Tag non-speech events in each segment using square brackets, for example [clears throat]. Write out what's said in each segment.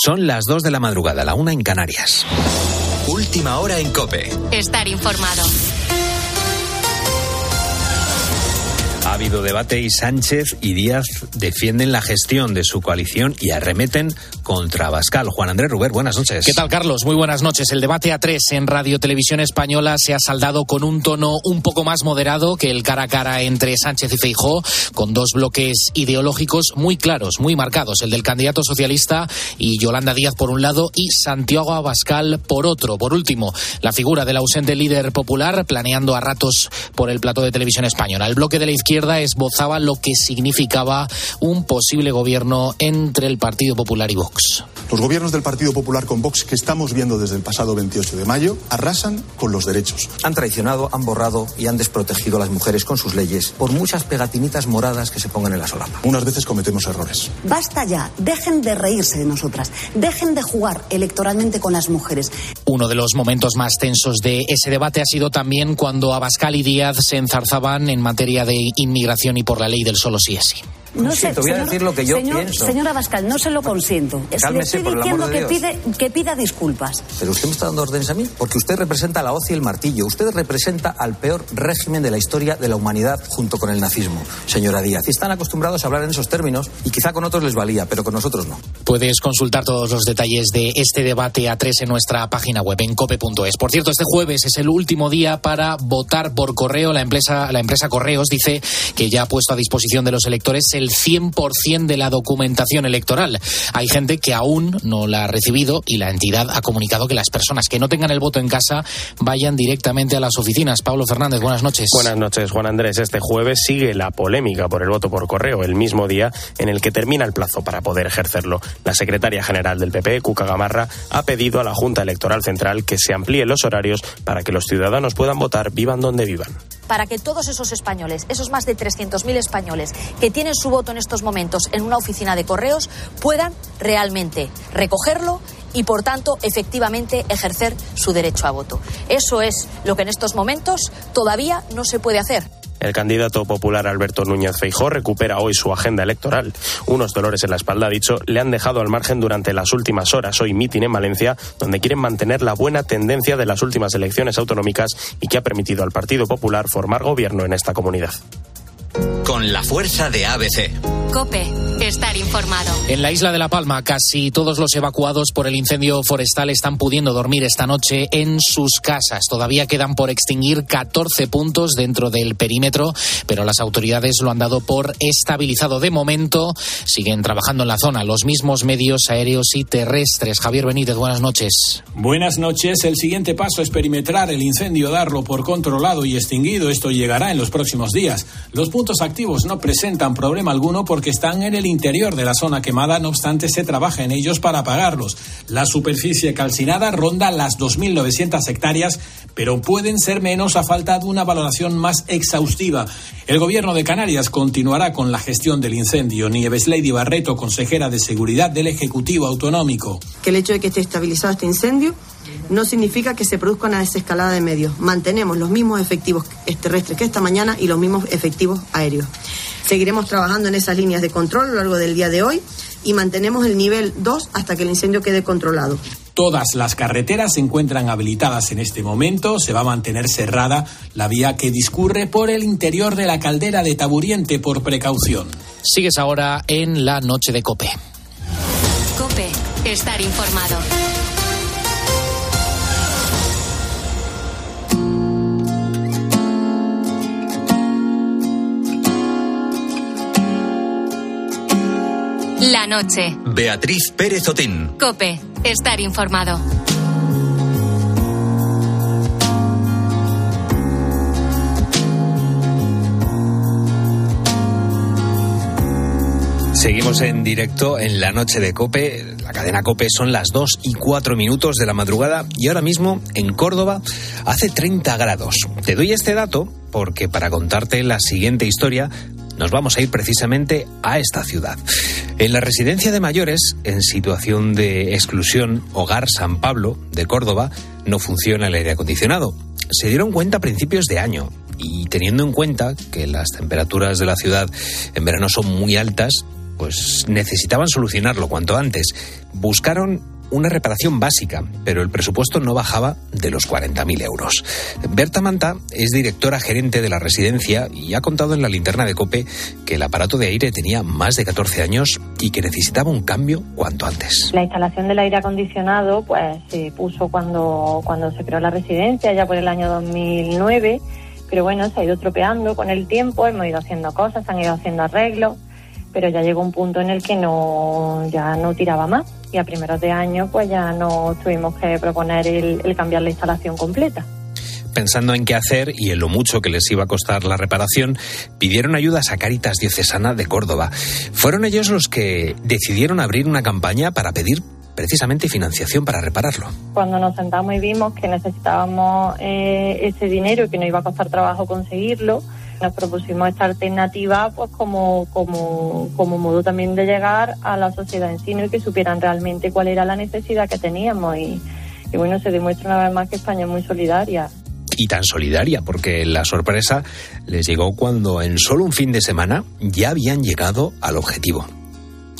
Son las 2 de la madrugada, la una en Canarias. Última hora en Cope. Estar informado. Ha habido debate y Sánchez y Díaz defienden la gestión de su coalición y arremeten contra Bascal. Juan Andrés Ruber, buenas noches. ¿Qué tal, Carlos? Muy buenas noches. El debate a tres en Radio Televisión Española se ha saldado con un tono un poco más moderado que el cara a cara entre Sánchez y Feijó, con dos bloques ideológicos muy claros, muy marcados, el del candidato socialista y Yolanda Díaz por un lado y Santiago Abascal por otro. Por último, la figura del ausente líder popular planeando a ratos por el plató de Televisión Española. El bloque de la izquierda esbozaba lo que significaba un posible gobierno entre el Partido Popular y Vox. Los gobiernos del Partido Popular con Vox que estamos viendo desde el pasado 28 de mayo arrasan con los derechos. Han traicionado, han borrado y han desprotegido a las mujeres con sus leyes por muchas pegatinitas moradas que se pongan en la solapa. Unas veces cometemos errores. Basta ya, dejen de reírse de nosotras, dejen de jugar electoralmente con las mujeres. Uno de los momentos más tensos de ese debate ha sido también cuando Abascal y Díaz se enzarzaban en materia de inmigración y por la ley del solo sí es sí. No sé, te voy a decir lo que yo señor, pienso. Señora Bascal, no se lo consiento. Cálmese, Le por estoy el amor diciendo de que, Dios. pide, que pida disculpas. Pero usted me está dando órdenes a mí, porque usted representa la hoz y el martillo. Usted representa al peor régimen de la historia de la humanidad junto con el nazismo, señora Díaz. Y están acostumbrados a hablar en esos términos y quizá con otros les valía, pero con nosotros no. Puedes consultar todos los detalles de este debate a tres en nuestra página web en cope.es. Por cierto, este jueves es el último día para votar por correo. La empresa, la empresa Correos dice que ya ha puesto a disposición de los electores el 100% de la documentación electoral. Hay gente que aún no la ha recibido y la entidad ha comunicado que las personas que no tengan el voto en casa vayan directamente a las oficinas. Pablo Fernández, buenas noches. Buenas noches, Juan Andrés. Este jueves sigue la polémica por el voto por correo, el mismo día en el que termina el plazo para poder ejercerlo. La secretaria general del PP, Cuca Gamarra, ha pedido a la Junta Electoral Central que se amplíen los horarios para que los ciudadanos puedan votar vivan donde vivan. Para que todos esos españoles, esos más de 300.000 españoles que tienen su voto en estos momentos en una oficina de correos, puedan realmente recogerlo y, por tanto, efectivamente ejercer su derecho a voto. Eso es lo que en estos momentos todavía no se puede hacer. El candidato popular Alberto Núñez Feijó recupera hoy su agenda electoral. Unos dolores en la espalda, ha dicho, le han dejado al margen durante las últimas horas. Hoy mitin en Valencia, donde quieren mantener la buena tendencia de las últimas elecciones autonómicas y que ha permitido al Partido Popular formar gobierno en esta comunidad. Con la fuerza de ABC. Cope, estar informado. En la isla de La Palma, casi todos los evacuados por el incendio forestal están pudiendo dormir esta noche en sus casas. Todavía quedan por extinguir 14 puntos dentro del perímetro, pero las autoridades lo han dado por estabilizado. De momento, siguen trabajando en la zona los mismos medios aéreos y terrestres. Javier Benítez, buenas noches. Buenas noches. El siguiente paso es perimetrar el incendio, darlo por controlado y extinguido. Esto llegará en los próximos días. Los puntos activos no presentan problema alguno porque están en el interior de la zona quemada, no obstante se trabaja en ellos para apagarlos. La superficie calcinada ronda las 2.900 hectáreas, pero pueden ser menos a falta de una valoración más exhaustiva. El gobierno de Canarias continuará con la gestión del incendio. Nieves Lady Barreto, consejera de Seguridad del Ejecutivo Autonómico. que el hecho de que esté estabilizado este incendio no significa que se produzca una desescalada de medios. Mantenemos los mismos efectivos terrestres que esta mañana y los mismos efectivos aéreos. Seguiremos trabajando en esas líneas de control a lo largo del día de hoy y mantenemos el nivel 2 hasta que el incendio quede controlado. Todas las carreteras se encuentran habilitadas en este momento. Se va a mantener cerrada la vía que discurre por el interior de la caldera de Taburiente por precaución. Sigues ahora en la noche de Cope. Cope, estar informado. La noche. Beatriz Pérez Otín. Cope, estar informado. Seguimos en directo en la noche de Cope. La cadena Cope son las 2 y 4 minutos de la madrugada y ahora mismo en Córdoba hace 30 grados. Te doy este dato porque para contarte la siguiente historia nos vamos a ir precisamente a esta ciudad. En la residencia de mayores en situación de exclusión Hogar San Pablo de Córdoba no funciona el aire acondicionado. Se dieron cuenta a principios de año y teniendo en cuenta que las temperaturas de la ciudad en verano son muy altas, pues necesitaban solucionarlo cuanto antes. Buscaron una reparación básica, pero el presupuesto no bajaba de los 40.000 euros. Berta Manta es directora gerente de la residencia y ha contado en la linterna de Cope que el aparato de aire tenía más de 14 años y que necesitaba un cambio cuanto antes. La instalación del aire acondicionado pues se puso cuando, cuando se creó la residencia, ya por el año 2009, pero bueno, se ha ido tropeando con el tiempo, hemos ido haciendo cosas, han ido haciendo arreglos pero ya llegó un punto en el que no ya no tiraba más y a primeros de año pues ya no tuvimos que proponer el, cambiar la instalación completa pensando en qué hacer y en lo mucho que les iba a costar la reparación, pidieron ayudas a Caritas Diocesana de Córdoba. Fueron ellos los que decidieron abrir una campaña para pedir precisamente financiación para repararlo. Cuando nos sentamos y vimos que necesitábamos eh, ese dinero y que no iba a costar trabajo conseguirlo, nos propusimos esta alternativa pues como, como, como modo también de llegar a la sociedad en sí y que supieran realmente cuál era la necesidad que teníamos y bueno, se demuestra una vez más que España es muy solidaria y tan solidaria, porque la sorpresa les llegó cuando en solo un fin de semana ya habían llegado al objetivo.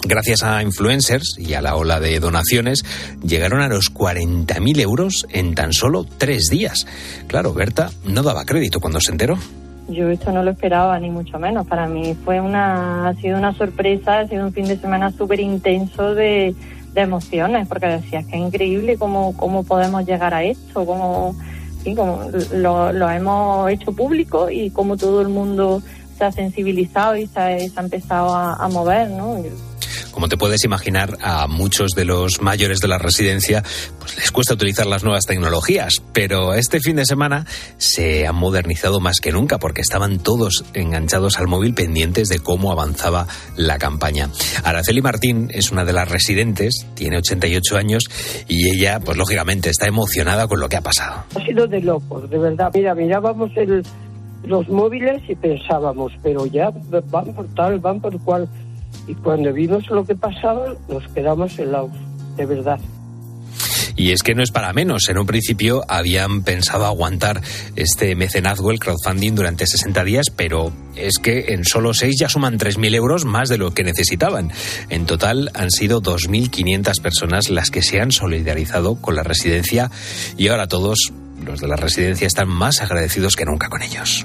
Gracias a influencers y a la ola de donaciones, llegaron a los 40.000 euros en tan solo tres días. Claro, Berta no daba crédito cuando se enteró. Yo esto no lo esperaba, ni mucho menos. Para mí fue una, ha sido una sorpresa, ha sido un fin de semana súper intenso de, emociones, porque decías que es increíble cómo, cómo podemos llegar a esto, cómo, sí, lo, lo hemos hecho público y cómo todo el mundo se ha sensibilizado y se ha, empezado a, a mover, ¿no? Como te puedes imaginar, a muchos de los mayores de la residencia pues les cuesta utilizar las nuevas tecnologías, pero este fin de semana se han modernizado más que nunca porque estaban todos enganchados al móvil pendientes de cómo avanzaba la campaña. Araceli Martín es una de las residentes, tiene 88 años y ella, pues lógicamente, está emocionada con lo que ha pasado. Ha sido de locos, de verdad. Mira, mirábamos el, los móviles y pensábamos, pero ya van por tal, van por cual y cuando vimos lo que pasaba nos quedamos helados, de verdad. Y es que no es para menos. En un principio habían pensado aguantar este mecenazgo, el crowdfunding, durante 60 días, pero es que en solo seis ya suman 3.000 euros más de lo que necesitaban. En total han sido 2.500 personas las que se han solidarizado con la residencia y ahora todos los de la residencia están más agradecidos que nunca con ellos.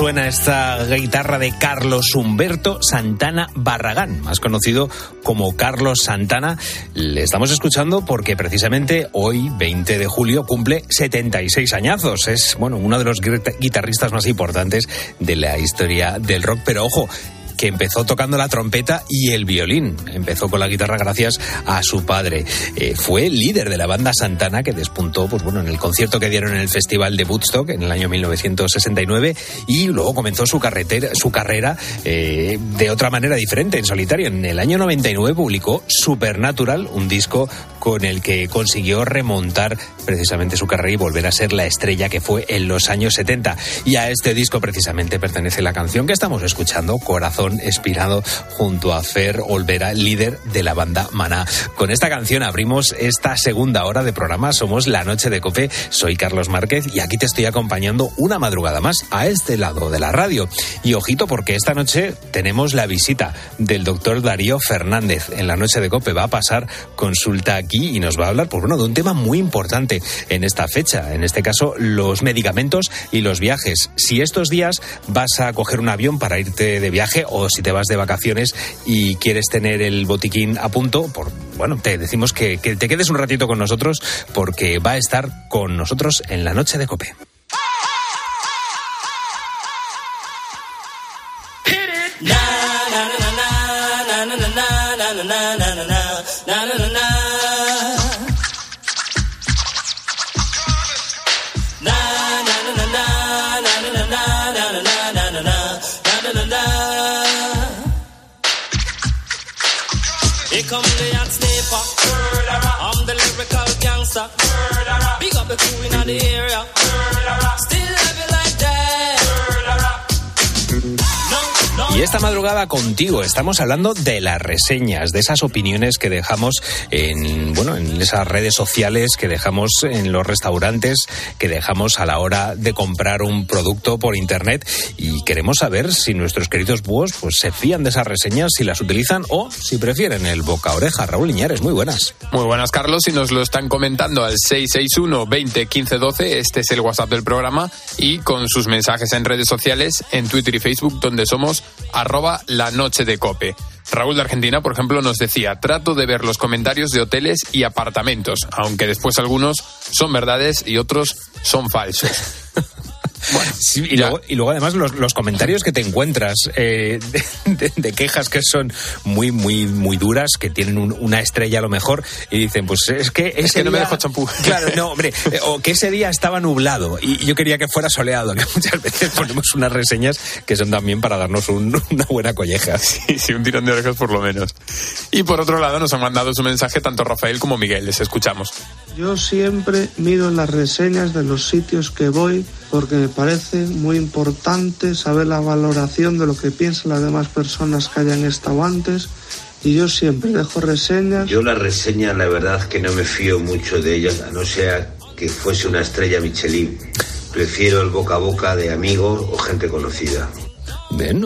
Suena esta guitarra de Carlos Humberto Santana Barragán, más conocido como Carlos Santana. Le estamos escuchando porque precisamente hoy, 20 de julio, cumple 76 añazos. Es, bueno, uno de los guitarristas más importantes de la historia del rock. Pero ojo, que empezó tocando la trompeta y el violín. Empezó con la guitarra gracias a su padre. Eh, fue líder de la banda Santana que despuntó pues bueno, en el concierto que dieron en el Festival de Woodstock en el año 1969 y luego comenzó su, su carrera eh, de otra manera diferente, en solitario. En el año 99 publicó Supernatural, un disco con el que consiguió remontar precisamente su carrera y volver a ser la estrella que fue en los años 70. Y a este disco precisamente pertenece la canción que estamos escuchando, Corazón Espirado, junto a Fer Olvera, líder de la banda Maná. Con esta canción abrimos esta segunda hora de programa. Somos La Noche de Cope. Soy Carlos Márquez y aquí te estoy acompañando una madrugada más a este lado de la radio. Y ojito porque esta noche tenemos la visita del doctor Darío Fernández. En La Noche de Cope va a pasar consulta aquí y nos va a hablar, por pues uno de un tema muy importante en esta fecha. En este caso, los medicamentos y los viajes. Si estos días vas a coger un avión para irte de viaje o si te vas de vacaciones y quieres tener el botiquín a punto, bueno, te decimos que, que te quedes un ratito con nosotros porque va a estar con nosotros en la noche de Cope. Come the hot sniper. I'm the lyrical gangster. Big up the crew in the area. Still Y esta madrugada contigo estamos hablando de las reseñas, de esas opiniones que dejamos en, bueno, en esas redes sociales, que dejamos en los restaurantes, que dejamos a la hora de comprar un producto por internet y queremos saber si nuestros queridos búhos pues se fían de esas reseñas, si las utilizan o si prefieren el boca oreja. Raúl Liñares, muy buenas. Muy buenas, Carlos, y nos lo están comentando al 661 20 15 12, este es el WhatsApp del programa y con sus mensajes en redes sociales, en Twitter y Facebook donde somos arroba la noche de cope. Raúl de Argentina, por ejemplo, nos decía, trato de ver los comentarios de hoteles y apartamentos, aunque después algunos son verdades y otros son falsos. [laughs] y, luego, además los, comentarios que te encuentras eh, de, quejas que son muy, muy, muy duras, que tienen una estrella a lo mejor, y dicen, pues es que ese es que no me dejó champú. [laughs] Claro, no, hombre, eh, o que ese día estaba nublado y yo quería que fuera soleado, que [laughs] muchas veces ponemos unas reseñas que son también para darnos una buena colleja. Sí, sí, un tirón de orejas por lo menos. Y por otro lado nos han mandado su mensaje tanto Rafael como Miguel, les escuchamos. Yo siempre mido las reseñas de los sitios que voy porque me parece muy importante saber la valoración de lo que piensan las demás personas que hayan estado antes y yo siempre dejo reseñas. Yo la reseña la verdad que no me fío mucho de ellas, a no ser que fuese una estrella Michelin. Prefiero el boca a boca de amigos o gente conocida. Bien,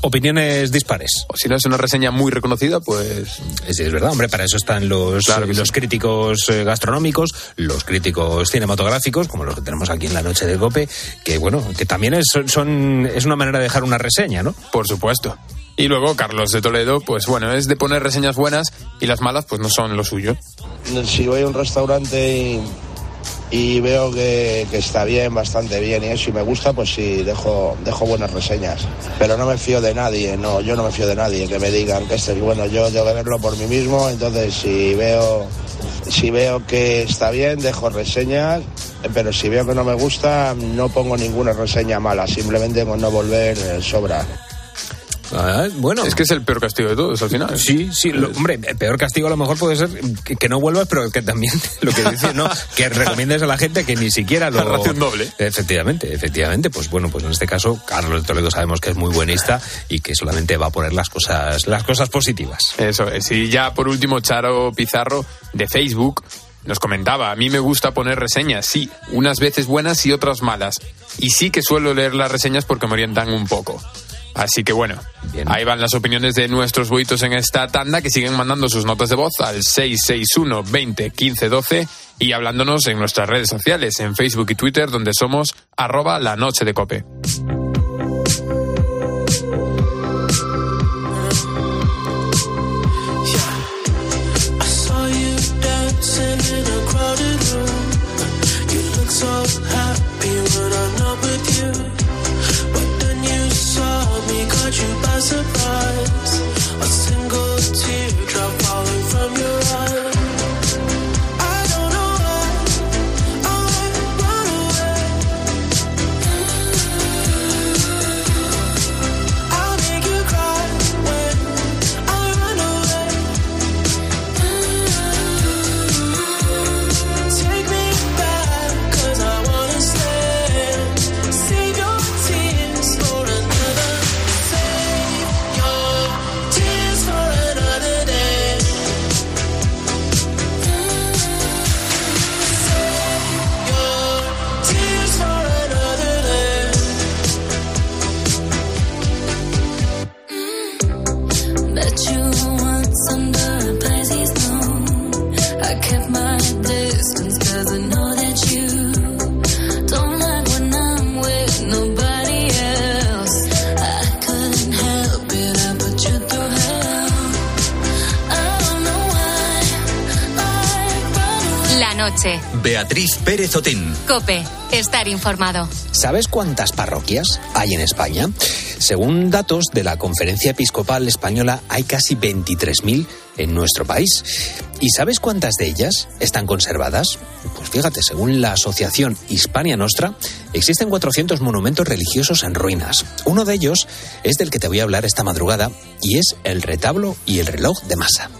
opiniones dispares. O si no es una reseña muy reconocida, pues... Es, es verdad, hombre, para eso están los, los críticos eh, gastronómicos, los críticos cinematográficos, como los que tenemos aquí en la noche de Cope, que bueno, que también es, son, es una manera de dejar una reseña, ¿no? Por supuesto. Y luego Carlos de Toledo, pues bueno, es de poner reseñas buenas y las malas pues no son lo suyo. Si voy a un restaurante y y veo que, está bien, bastante bien y eso, y me gusta, pues sí, dejo, dejo buenas reseñas. Pero no me fío de nadie, no, yo no me fío de nadie que me digan que este es bueno, yo tengo que verlo por mí mismo, entonces si veo, si veo que está bien, dejo reseñas, pero si veo que no me gusta, no pongo ninguna reseña mala, simplemente con no volver eh, sobra. Ah, bueno. Es que es el peor castigo de todos al final. Sí, sí. hombre, el peor castigo a lo mejor puede ser que, no vuelvas, pero que también [laughs] lo que dices, ¿no? que recomiendes a la gente que ni siquiera lo. [laughs] Ración doble. Efectivamente, efectivamente. Pues bueno, pues en este caso, Carlos de Toledo sabemos que es muy buenista y que solamente va a poner las cosas, las cosas positivas. Eso es. Y ya por último, Charo Pizarro de Facebook nos comentaba, a mí me gusta poner reseñas, sí, unas veces buenas y otras malas. Y sí que suelo leer las reseñas porque me orientan un poco. Así que bueno, ahí van las opiniones de nuestros boitos en esta tanda que siguen mandando sus notas de voz al 661 20 15 12 y hablándonos en nuestras redes sociales, en Facebook y Twitter, donde somos arroba la noche de cope. Pérez Otín. Cope, estar informado. ¿Sabes cuántas parroquias hay en España? Según datos de la Conferencia Episcopal Española, hay casi 23.000 en nuestro país. ¿Y sabes cuántas de ellas están conservadas? Pues fíjate, según la Asociación Hispania Nostra, existen 400 monumentos religiosos en ruinas. Uno de ellos es del que te voy a hablar esta madrugada y es el retablo y el reloj de masa.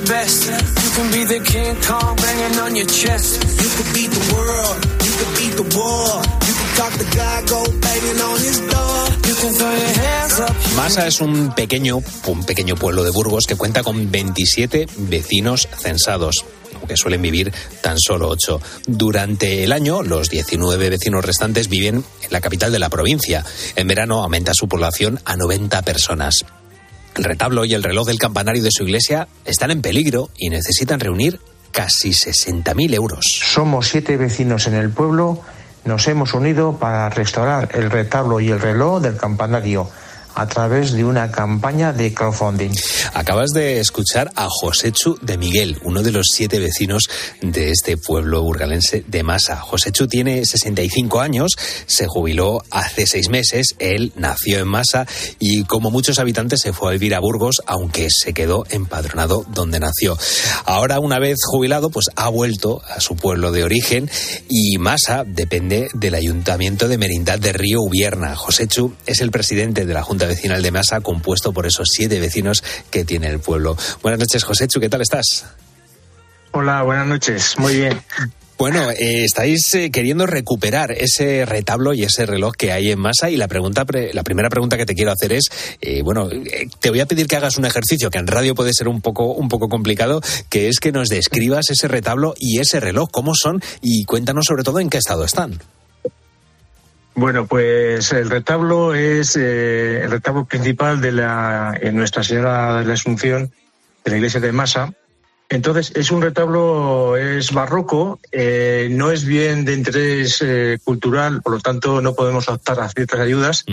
The best, you can be the King Kong banging on your chest. You can beat the world, you can beat the war, you can talk the guy, go banging on his door. You can throw your hands up. Masa es un pequeño, un pequeño pueblo de Burgos que cuenta con 27 vecinos censados aunque suelen vivir tan solo 8. Durante el año, los 19 vecinos restantes viven en la capital de la provincia. En verano aumenta su población a 90 personas. El retablo y el reloj del campanario de su iglesia están en peligro y necesitan reunir casi 60.000 euros. Somos siete vecinos en el pueblo. Nos hemos unido para restaurar el retablo y el reloj del campanario a través de una campaña de crowdfunding. Acabas de escuchar a Joséchu de Miguel, uno de los siete vecinos de este pueblo burgalense de Masa. Joséchu tiene 65 años, se jubiló hace seis meses, él nació en Masa y como muchos habitantes se fue a vivir a Burgos, aunque se quedó empadronado donde nació. Ahora, una vez jubilado, pues ha vuelto a su pueblo de origen y Masa depende del Ayuntamiento de Merindad de Río Ubierna. Joséchu es el presidente de la Junta Vecinal de Masa, compuesto por esos siete vecinos que tiene el pueblo. Buenas noches, Joséchu, ¿qué tal estás? Hola, buenas noches. Muy bien. Bueno, eh, estáis eh, queriendo recuperar ese retablo y ese reloj que hay en masa y la pregunta, pre- la primera pregunta que te quiero hacer es, eh, bueno, te voy a pedir que hagas un ejercicio que en radio puede ser un poco, un poco complicado, que es que nos describas ese retablo y ese reloj, cómo son y cuéntanos sobre todo en qué estado están. Bueno, pues el retablo es eh, el retablo principal de la en Nuestra Señora de la Asunción de la iglesia de Masa. Entonces es un retablo es barroco, eh, no es bien de interés eh, cultural, por lo tanto no podemos optar a ciertas ayudas,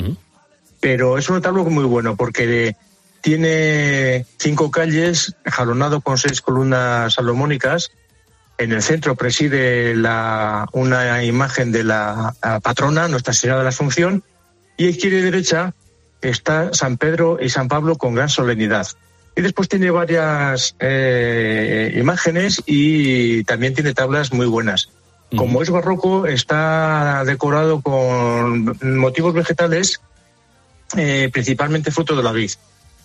pero es un retablo muy bueno porque tiene cinco calles jalonado con seis columnas salomónicas. En el centro preside la, una imagen de la, patrona, Nuestra Señora de la Asunción, y a izquierda y derecha está San Pedro y San Pablo con gran solemnidad. Y después tiene varias eh, imágenes y también tiene tablas muy buenas. Como es barroco, está decorado con motivos vegetales, eh, principalmente fruto de la vid.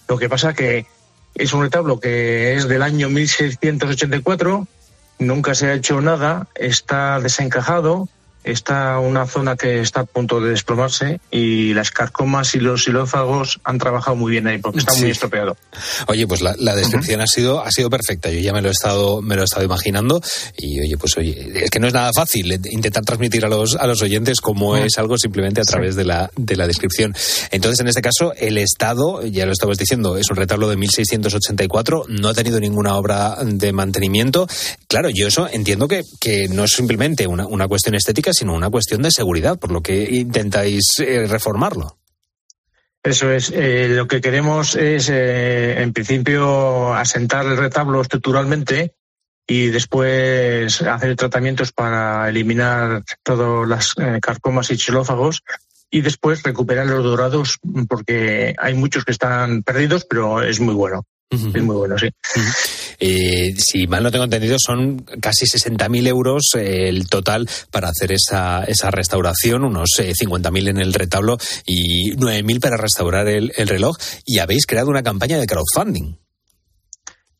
Lo que pasa que es un retablo que es del año 1684, nunca se ha hecho nada, está desencajado, está una zona que está a punto de desplomarse y las carcomas y los xilófagos han trabajado muy bien ahí porque está Sí. muy estropeado. Oye, pues la, la descripción ha sido ha sido perfecta. Yo ya me lo he estado me lo he estado imaginando y oye, pues oye, es que no es nada fácil intentar transmitir a los a los oyentes cómo es algo simplemente a través de la de la descripción. Entonces, en este caso, el Estado, ya lo estabas diciendo, es un retablo de 1684, no ha tenido ninguna obra de mantenimiento. Claro, yo eso entiendo que, que no es simplemente una, una cuestión estética, sino una cuestión de seguridad, por lo que intentáis eh, reformarlo. Eso es, eh, lo que queremos es, eh, en principio, asentar el retablo estructuralmente y después hacer tratamientos para eliminar todas las eh, carcomas y xilófagos y después recuperar los dorados porque hay muchos que están perdidos, pero es muy bueno. Es muy bueno, sí. Eh, si mal no tengo entendido, son casi 60.000 euros eh, el total para hacer esa, esa restauración, unos eh, 50.000 en el retablo y 9.000 para restaurar el, el reloj. Y habéis creado una campaña de crowdfunding.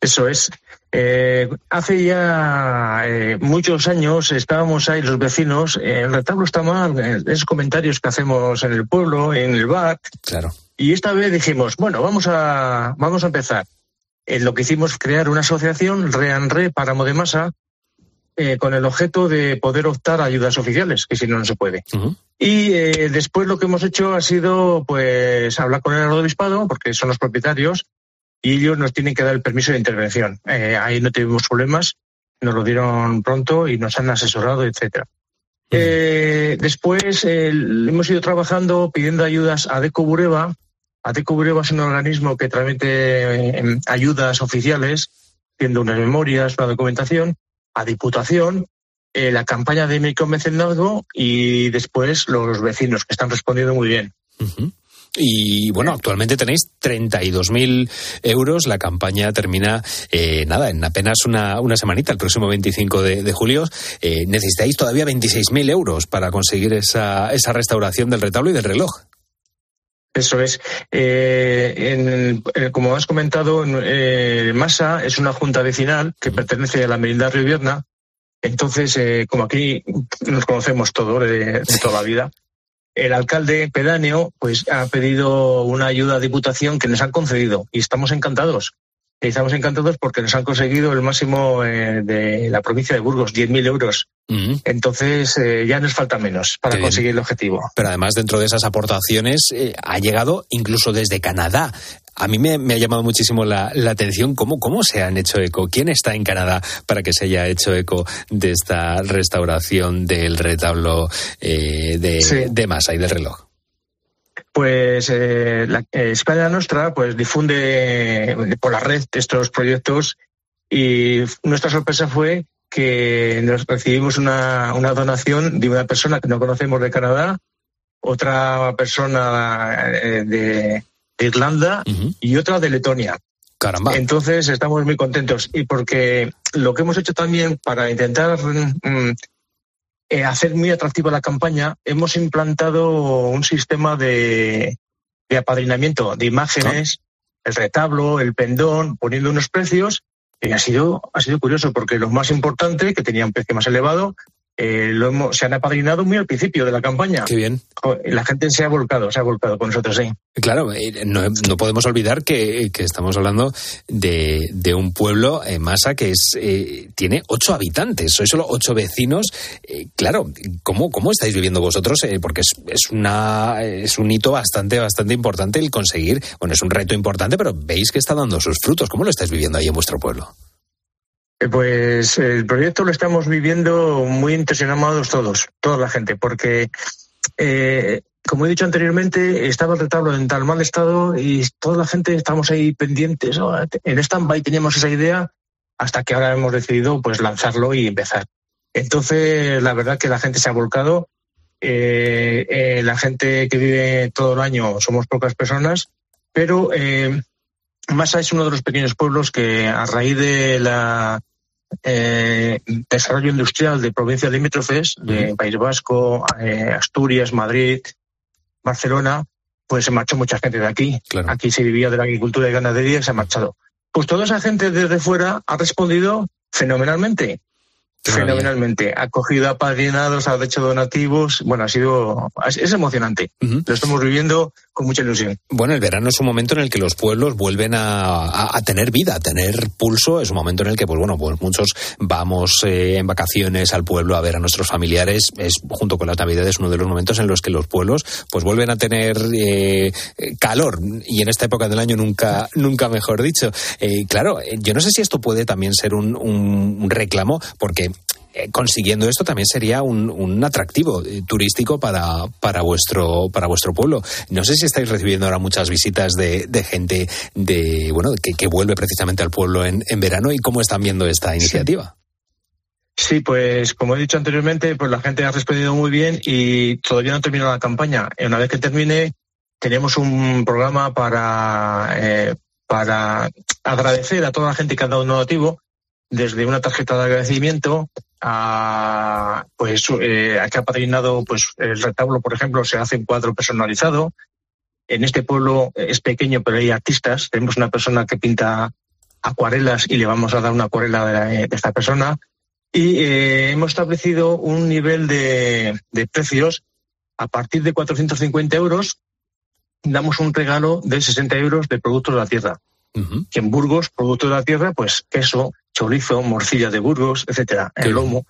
Eso es. Eh, hace ya eh, muchos años estábamos ahí los vecinos, eh, el retablo está mal, eh, esos comentarios que hacemos en el pueblo, en el bar. Claro. Y esta vez dijimos, bueno, vamos a, vamos a empezar. Eh, lo que hicimos crear una asociación, Reanre Páramo de Masa, eh, con el objeto de poder optar a ayudas oficiales, que si no, no se puede. Y eh, después lo que hemos hecho ha sido pues hablar con el arzobispado, porque son los propietarios, y ellos nos tienen que dar el permiso de intervención. Eh, ahí no tuvimos problemas, nos lo dieron pronto y nos han asesorado, etcétera. Después hemos ido trabajando pidiendo ayudas a Deco Bureba. Adeco Bureba es un organismo que transmite eh, ayudas oficiales, haciendo unas memorias, una documentación, a Diputación, eh, la campaña de micromecenazgo y después los vecinos que están respondiendo muy bien. Y bueno, actualmente tenéis 32.000 euros. La campaña termina, eh, nada, en apenas una, una semanita, el próximo 25 de, de julio. Eh, necesitáis todavía 26.000 euros para conseguir esa, esa restauración del retablo y del reloj. Eso es. Eh, en- eh, como has comentado, en- eh, Masa es una junta vecinal que pertenece a la Merindad Rivierna. Entonces, eh, como aquí nos conocemos todos de, de toda la vida, el alcalde pedáneo pues ha pedido una ayuda a Diputación que nos han concedido y estamos encantados. Estamos encantados porque nos han conseguido el máximo eh, de la provincia de Burgos, 10.000 euros. Entonces, eh, ya nos falta menos para Qué bien. conseguir el objetivo. Pero además, dentro de esas aportaciones, eh, ha llegado incluso desde Canadá. A mí me, me ha llamado muchísimo la, la atención cómo, cómo se han hecho eco, quién está en Canadá para que se haya hecho eco de esta restauración del retablo de, Sí. de masa y del reloj. Pues eh, la eh, España Nostra pues difunde eh, por la red estos proyectos y nuestra sorpresa fue que nos recibimos una, una donación de una persona que no conocemos de Canadá, otra persona eh, de, de Irlanda y otra de Letonia. Caramba. Entonces estamos muy contentos y porque lo que hemos hecho también para intentar mm, eh, hacer muy atractiva la campaña, hemos implantado un sistema de, de apadrinamiento de imágenes, el retablo, el pendón, poniendo unos precios. Y ha sido, ha sido curioso porque lo más importante, que tenía un precio más elevado, eh, lo hemos, se han apadrinado muy al principio de la campaña. Qué bien. La gente se ha volcado, se ha volcado con nosotros, sí. Claro, eh, no, no podemos olvidar que, que estamos hablando de, de un pueblo, eh, Masa, que es eh, tiene ocho habitantes, sois solo ocho vecinos. Eh, claro, ¿cómo, ¿cómo estáis viviendo vosotros? Porque es, es, una, es un hito bastante, bastante importante el conseguir, bueno, es un reto importante, pero veis que está dando sus frutos. ¿Cómo lo estáis viviendo ahí en vuestro pueblo? Eh, Pues el proyecto lo estamos viviendo muy entusiasmados todos, toda la gente, porque, eh, como he dicho anteriormente, estaba el retablo en tal mal estado y toda la gente estamos ahí pendientes. ¿no? En stand-by teníamos esa idea hasta que ahora hemos decidido pues lanzarlo y empezar. Entonces, la verdad que la gente se ha volcado. Eh, eh, la gente que vive todo el año somos pocas personas, pero eh, Masa es uno de los pequeños pueblos que a raíz de la eh, desarrollo industrial de provincias limítrofes, de País Vasco, eh, Asturias, Madrid, Barcelona, pues se marchó mucha gente de aquí. Aquí se vivía de la agricultura y ganadería y se ha marchado. Pues toda esa gente desde fuera ha respondido fenomenalmente. Fenomenalmente. Ha cogido apadrinados, ha hecho donativos. Bueno, ha sido. Es, emocionante. Lo estamos viviendo con mucha ilusión. Bueno, el verano es un momento en el que los pueblos vuelven a, a- a tener vida, a tener pulso. Es un momento en el que, pues bueno, pues muchos vamos eh, en vacaciones al pueblo a ver a nuestros familiares. Es junto con las Navidades uno de los momentos en los que los pueblos pues vuelven a tener eh, calor y en esta época del año nunca, nunca mejor dicho. Eh, claro, yo no sé si esto puede también ser un, un- reclamo porque consiguiendo esto también sería un, un atractivo eh, turístico para, para, vuestro, para vuestro pueblo. No sé si estáis recibiendo ahora muchas visitas de, de gente de, bueno, que, que vuelve precisamente al pueblo en, en verano y cómo están viendo esta iniciativa. Sí, pues como he dicho anteriormente, pues la gente ha respondido muy bien y todavía no terminado la campaña. Y Una vez que termine, tenemos un programa para, eh, para agradecer a toda la gente que ha dado un donativo, desde una tarjeta de agradecimiento a pues eh, a que ha padrinado pues el retablo, por ejemplo, se hace en cuadro personalizado. En este pueblo es pequeño, pero hay artistas. Tenemos una persona que pinta acuarelas y le vamos a dar una acuarela de, de esta persona. Y eh, hemos establecido un nivel de, de precios a partir de 450 euros. Damos un regalo de 60 euros de productos de la tierra. Que en Burgos, productos de la tierra, pues queso, chorizo, morcilla de Burgos, etcétera, el lomo.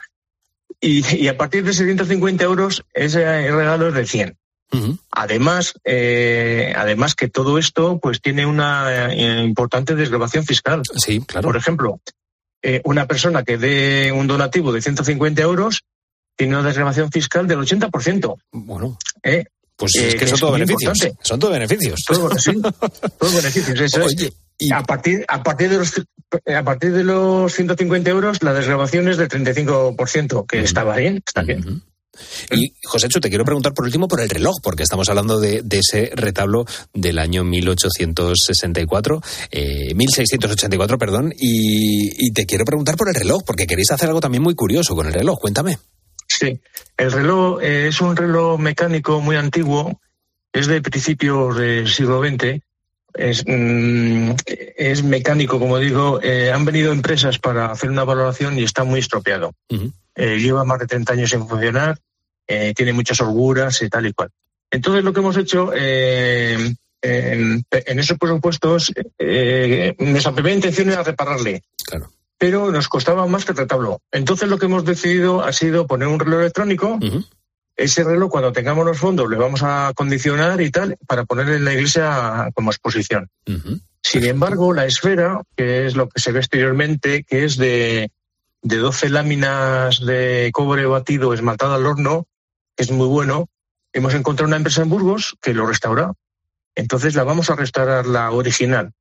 Y, y a partir de 750 euros, ese regalo es de 100. Además, eh, además que todo esto pues tiene una eh, importante desgrabación fiscal. Sí, claro. Por ejemplo, eh, una persona que dé un donativo de 150 euros tiene una desgravación fiscal del 80%. Bueno. ¿Eh? Pues es que son todos beneficios. Son todos beneficios. Todo, sí, todos beneficios, eso es. [laughs] A partir, a partir de los a partir de los 150 euros la desgrabación es del 35%, que estaba bien, está bien. Y José Chu, te quiero preguntar por último por el reloj, porque estamos hablando de, ese retablo del año 1864, 1684, eh, perdón, y, y, te quiero preguntar por el reloj, porque queréis hacer algo también muy curioso con el reloj. Cuéntame. Sí, el reloj eh, es un reloj mecánico muy antiguo, es de principios del siglo XX. Es, mm, es mecánico, como digo. Eh, han venido empresas para hacer una valoración y está muy estropeado. Eh, lleva más de 30 años en funcionar, tiene muchas holguras y tal y cual. Entonces, lo que hemos hecho en, en, esos presupuestos, nuestra primera intención era repararle. Claro pero nos costaba más que tratarlo. Entonces lo que hemos decidido ha sido poner un reloj electrónico. Ese reloj, cuando tengamos los fondos, le vamos a condicionar y tal, para poner en la iglesia como exposición. Sin embargo, la esfera, que es lo que se ve exteriormente, que es de, de 12 láminas de cobre batido esmaltado al horno, que es muy bueno, hemos encontrado una empresa en Burgos que lo restaura. Entonces la vamos a restaurar la original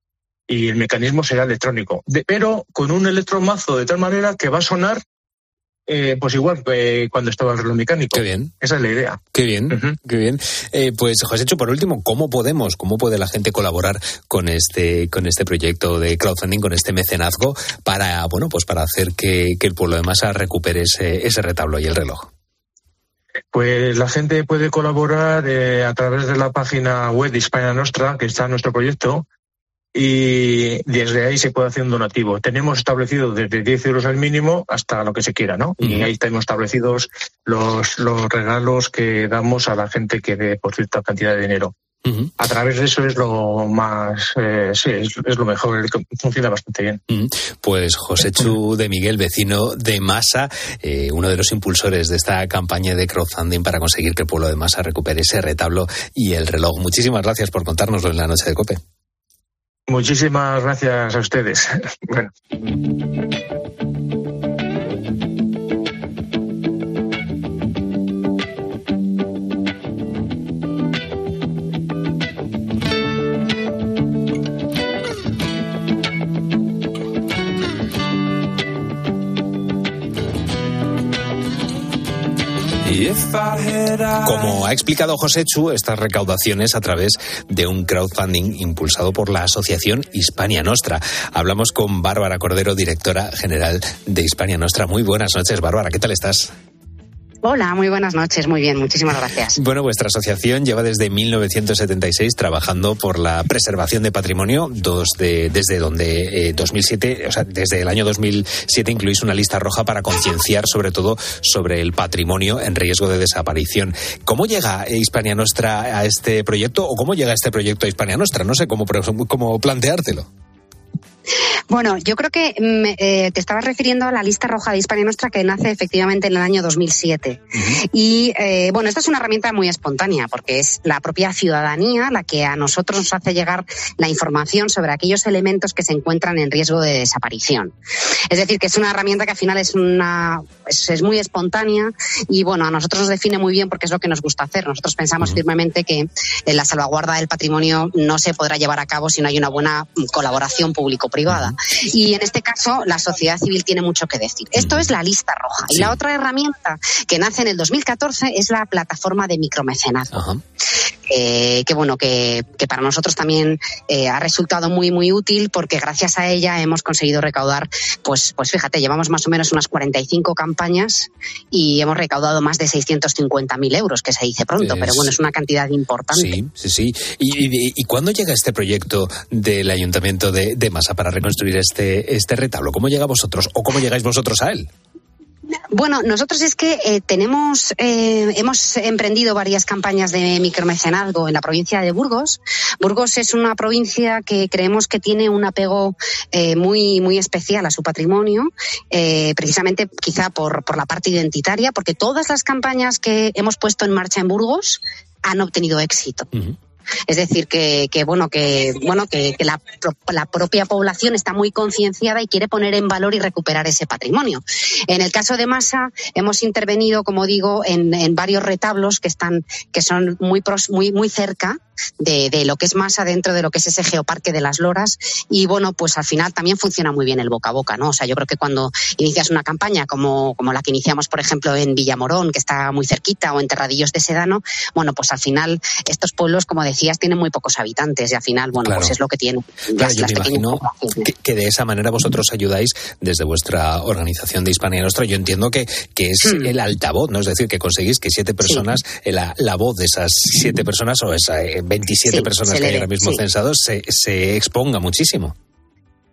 y el mecanismo será electrónico, pero con un electromazo de tal manera que va a sonar eh, pues igual que cuando estaba el reloj mecánico. Qué bien. Esa es la idea. Qué bien, qué bien. Eh, pues José Hecho, por último, ¿cómo podemos, cómo puede la gente colaborar con este, con este proyecto de crowdfunding, con este mecenazgo, para, bueno, pues para hacer que, el pueblo de Masa recupere ese, ese retablo y el reloj? Pues la gente puede colaborar eh, a través de la página web de España Nostra, que está en nuestro proyecto, y desde ahí se puede hacer un donativo. Tenemos establecido desde 10 euros al mínimo hasta lo que se quiera, ¿no? Y ahí tenemos establecidos los, los regalos que damos a la gente que dé por cierta cantidad de dinero. A través de eso es lo más, eh, sí, es, lo mejor, funciona bastante bien. Pues José Chu de Miguel, vecino de Masa, eh, uno de los impulsores de esta campaña de crowdfunding para conseguir que el pueblo de Masa recupere ese retablo y el reloj. Muchísimas gracias por contárnoslo en la noche de COPE. Muchísimas gracias a ustedes. [laughs] Bueno. Como ha explicado José Chu, estas recaudaciones a través de un crowdfunding impulsado por la Asociación Hispania Nostra. Hablamos con Bárbara Cordero, directora general de Hispania Nostra. Muy buenas noches, Bárbara. ¿Qué tal estás? Hola, muy buenas noches, muy bien, muchísimas gracias. Bueno, vuestra asociación lleva desde 1976 trabajando por la preservación de patrimonio, dos de, desde donde 2007, eh, o sea, desde el año 2007 incluís una lista roja para concienciar sobre todo sobre el patrimonio en riesgo de desaparición. ¿Cómo llega Hispania Nostra a este proyecto o cómo llega este proyecto a Hispania Nostra? No sé cómo, cómo planteártelo. Bueno, yo creo que mm, eh, te estabas refiriendo a la lista roja de Hispania Nuestra que nace efectivamente en el año 2007. Y eh, bueno, esta es una herramienta muy espontánea porque es la propia ciudadanía la que a nosotros nos hace llegar la información sobre aquellos elementos que se encuentran en riesgo de desaparición. Es decir, que es una herramienta que al final es una es, muy espontánea y bueno, a nosotros nos define muy bien porque es lo que nos gusta hacer. Nosotros pensamos firmemente que la salvaguarda del patrimonio no se podrá llevar a cabo si no hay una buena colaboración público-privada. Y en este caso, la sociedad civil tiene mucho que decir. Esto es la lista roja. Y la otra herramienta que nace en el 2014 es la plataforma de micromecenazgo. Eh, que bueno, que, para nosotros también eh, ha resultado muy, muy útil porque gracias a ella hemos conseguido recaudar, pues, pues fíjate, llevamos más o menos unas 45 campañas y hemos recaudado más de 650.000 euros, que se dice pronto, pero bueno, es una cantidad importante. Sí, sí, sí. ¿Y, y, cuándo llega este proyecto del Ayuntamiento de, de Masa para reconstruir este, este retablo? ¿Cómo llega vosotros o cómo llegáis vosotros a él? Bueno, nosotros es que eh, tenemos, eh, hemos emprendido varias campañas de micromecenazgo en la provincia de Burgos. Burgos es una provincia que creemos que tiene un apego eh, muy, muy especial a su patrimonio, precisamente quizá por, por la parte identitaria, porque todas las campañas que hemos puesto en marcha en Burgos han obtenido éxito. Es decir, que, bueno, que bueno, que, la, la, propia población está muy concienciada y quiere poner en valor y recuperar ese patrimonio. En el caso de Masa, hemos intervenido, como digo, en, en varios retablos que están, que son muy, muy, muy cerca de, de, lo que es Masa dentro de lo que es ese geoparque de las Loras. Y bueno, pues al final también funciona muy bien el boca a boca, ¿no? O sea, yo creo que cuando inicias una campaña como, como la que iniciamos, por ejemplo, en Villamorón, que está muy cerquita, o en Terradillos de Sedano, bueno, pues al final estos pueblos, como decías, tienen muy pocos habitantes y al final, bueno, pues es lo que tienen. Claro, yo me imagino que, que, de esa manera vosotros ayudáis desde vuestra organización de Hispania Nostra. Yo entiendo que, que es hmm. el altavoz, ¿no? Es decir, que conseguís que siete personas, sí. la, la, voz de esas siete personas o esas 27 sí, personas que hay ahora mismo censados se, se exponga muchísimo.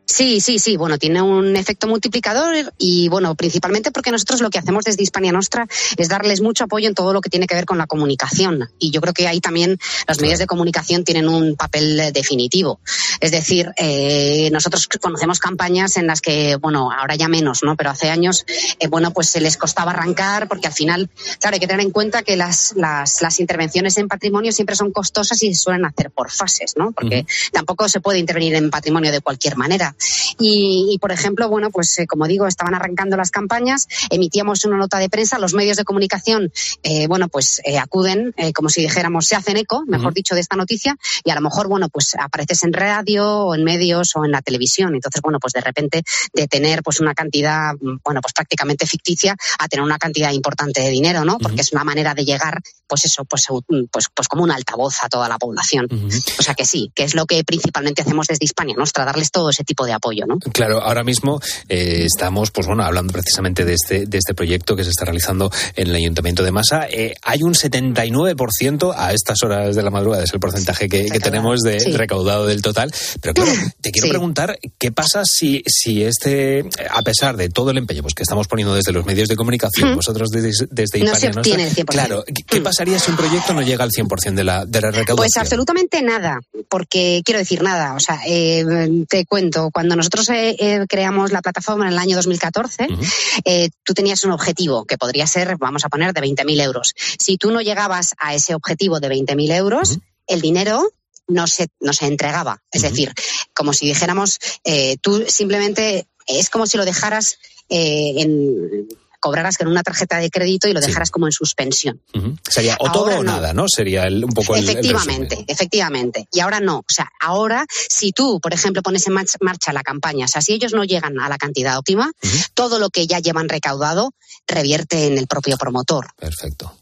Sí, sí, sí. Bueno, tiene un efecto multiplicador y, bueno, principalmente porque nosotros lo que hacemos desde Hispania Nostra es darles mucho apoyo en todo lo que tiene que ver con la comunicación. Y yo creo que ahí también los medios de comunicación tienen un papel definitivo. Es decir, eh, nosotros conocemos campañas en las que, bueno, ahora ya menos, ¿no? Pero hace años, eh, bueno, pues se les costaba arrancar porque al final, claro, hay que tener en cuenta que las, las, las intervenciones en patrimonio siempre son costosas y se suelen hacer por fases, ¿no? Porque uh -huh. tampoco se puede intervenir en patrimonio de cualquier manera. Y, y por ejemplo, bueno, pues eh, como digo, estaban arrancando las campañas, emitíamos una nota de prensa, los medios de comunicación, eh, bueno, pues eh, acuden, eh, como si dijéramos, se hacen eco, mejor uh -huh. dicho, de esta noticia, y a lo mejor, bueno, pues apareces en radio o en medios o en la televisión. Entonces, bueno, pues de repente de tener pues una cantidad, bueno, pues prácticamente ficticia a tener una cantidad importante de dinero, ¿no? Porque uh -huh. es una manera de llegar, pues eso, pues, pues, pues como un altavoz a toda la población. Uh -huh. O sea que sí, que es lo que principalmente hacemos desde Hispania Nostra, darles todo ese tipo de apoyo, ¿no? Claro, ahora mismo eh, estamos, pues bueno, hablando precisamente de este, de este proyecto que se está realizando en el Ayuntamiento de Masa. Eh, hay un 79% a estas horas de la madrugada, es el porcentaje que, que tenemos de sí. recaudado del total. Pero claro, [clears throat] te quiero sí. preguntar, ¿qué pasa si, si este, a pesar de todo el empeño pues, que estamos poniendo desde los medios de comunicación, vosotros desde, desde no Hispania Nostra, el 100%. claro, ¿qué pasaría si un proyecto no llega al 100% de la, de la recaudación? Pues absolutamente nada, porque quiero decir nada, o sea, eh, te cuento, cuando nosotros eh, eh, creamos la plataforma en el año 2014, uh -huh. tú tenías un objetivo que podría ser, vamos a poner, de 20.000 euros. Si tú no llegabas a ese objetivo de 20.000 euros, uh -huh. el dinero no se, no se entregaba. Es uh -huh. decir, como si dijéramos, eh, tú simplemente es como si lo dejaras eh, en cobraras con una tarjeta de crédito y lo dejaras sí. como en suspensión. Uh -huh. Sería o todo o nada, ¿no? Sería el, un poco el Efectivamente, el efectivamente. Y ahora no. O sea, ahora, si tú, por ejemplo, pones en marcha la campaña, o sea, si ellos no llegan a la cantidad óptima, uh -huh. todo lo que ya llevan recaudado revierte en el propio promotor. Perfecto.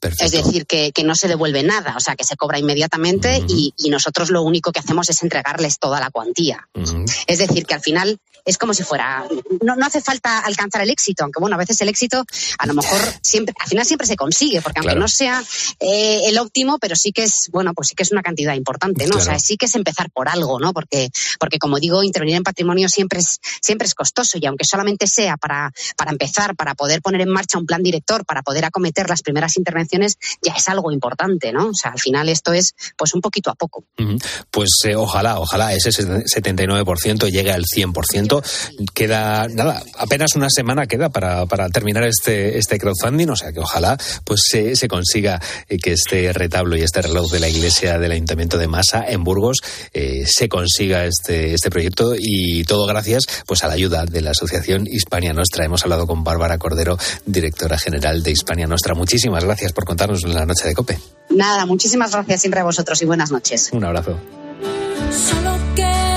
Perfecto. Es decir, que, que, no se devuelve nada, o sea, que se cobra inmediatamente uh -huh. y, y, nosotros lo único que hacemos es entregarles toda la cuantía. Uh -huh. Es decir, que al final es como si fuera, no, no hace falta alcanzar el éxito, aunque bueno, a veces el éxito a lo mejor [laughs] siempre, al final siempre se consigue, porque aunque claro. no sea eh, el óptimo, pero sí que es, bueno, pues sí que es una cantidad importante, ¿no? Claro. O sea, sí que es empezar por algo, ¿no? Porque, porque como digo, intervenir en patrimonio siempre es, siempre es costoso y aunque solamente sea para, para empezar, para poder poner en marcha un plan director, para poder acometer las primeras intervenciones, ya es algo importante, ¿no? O sea, al final esto es, pues un poquito a poco. Pues eh, ojalá, ojalá ese 79% llegue al 100% Queda, nada, apenas una semana queda para, para terminar este, este crowdfunding, o sea que ojalá pues se, se consiga eh, que este retablo y este reloj de la iglesia del Ayuntamiento de Masa en Burgos eh, se consiga este, este proyecto y todo gracias pues a la ayuda de la Asociación Hispania Nostra. Hemos hablado con Bárbara Cordero, directora general de Hispania Nostra. Muchísimas gracias por contarnos en la noche de COPE. Nada, muchísimas gracias siempre a vosotros y buenas noches. Un abrazo. Solo queda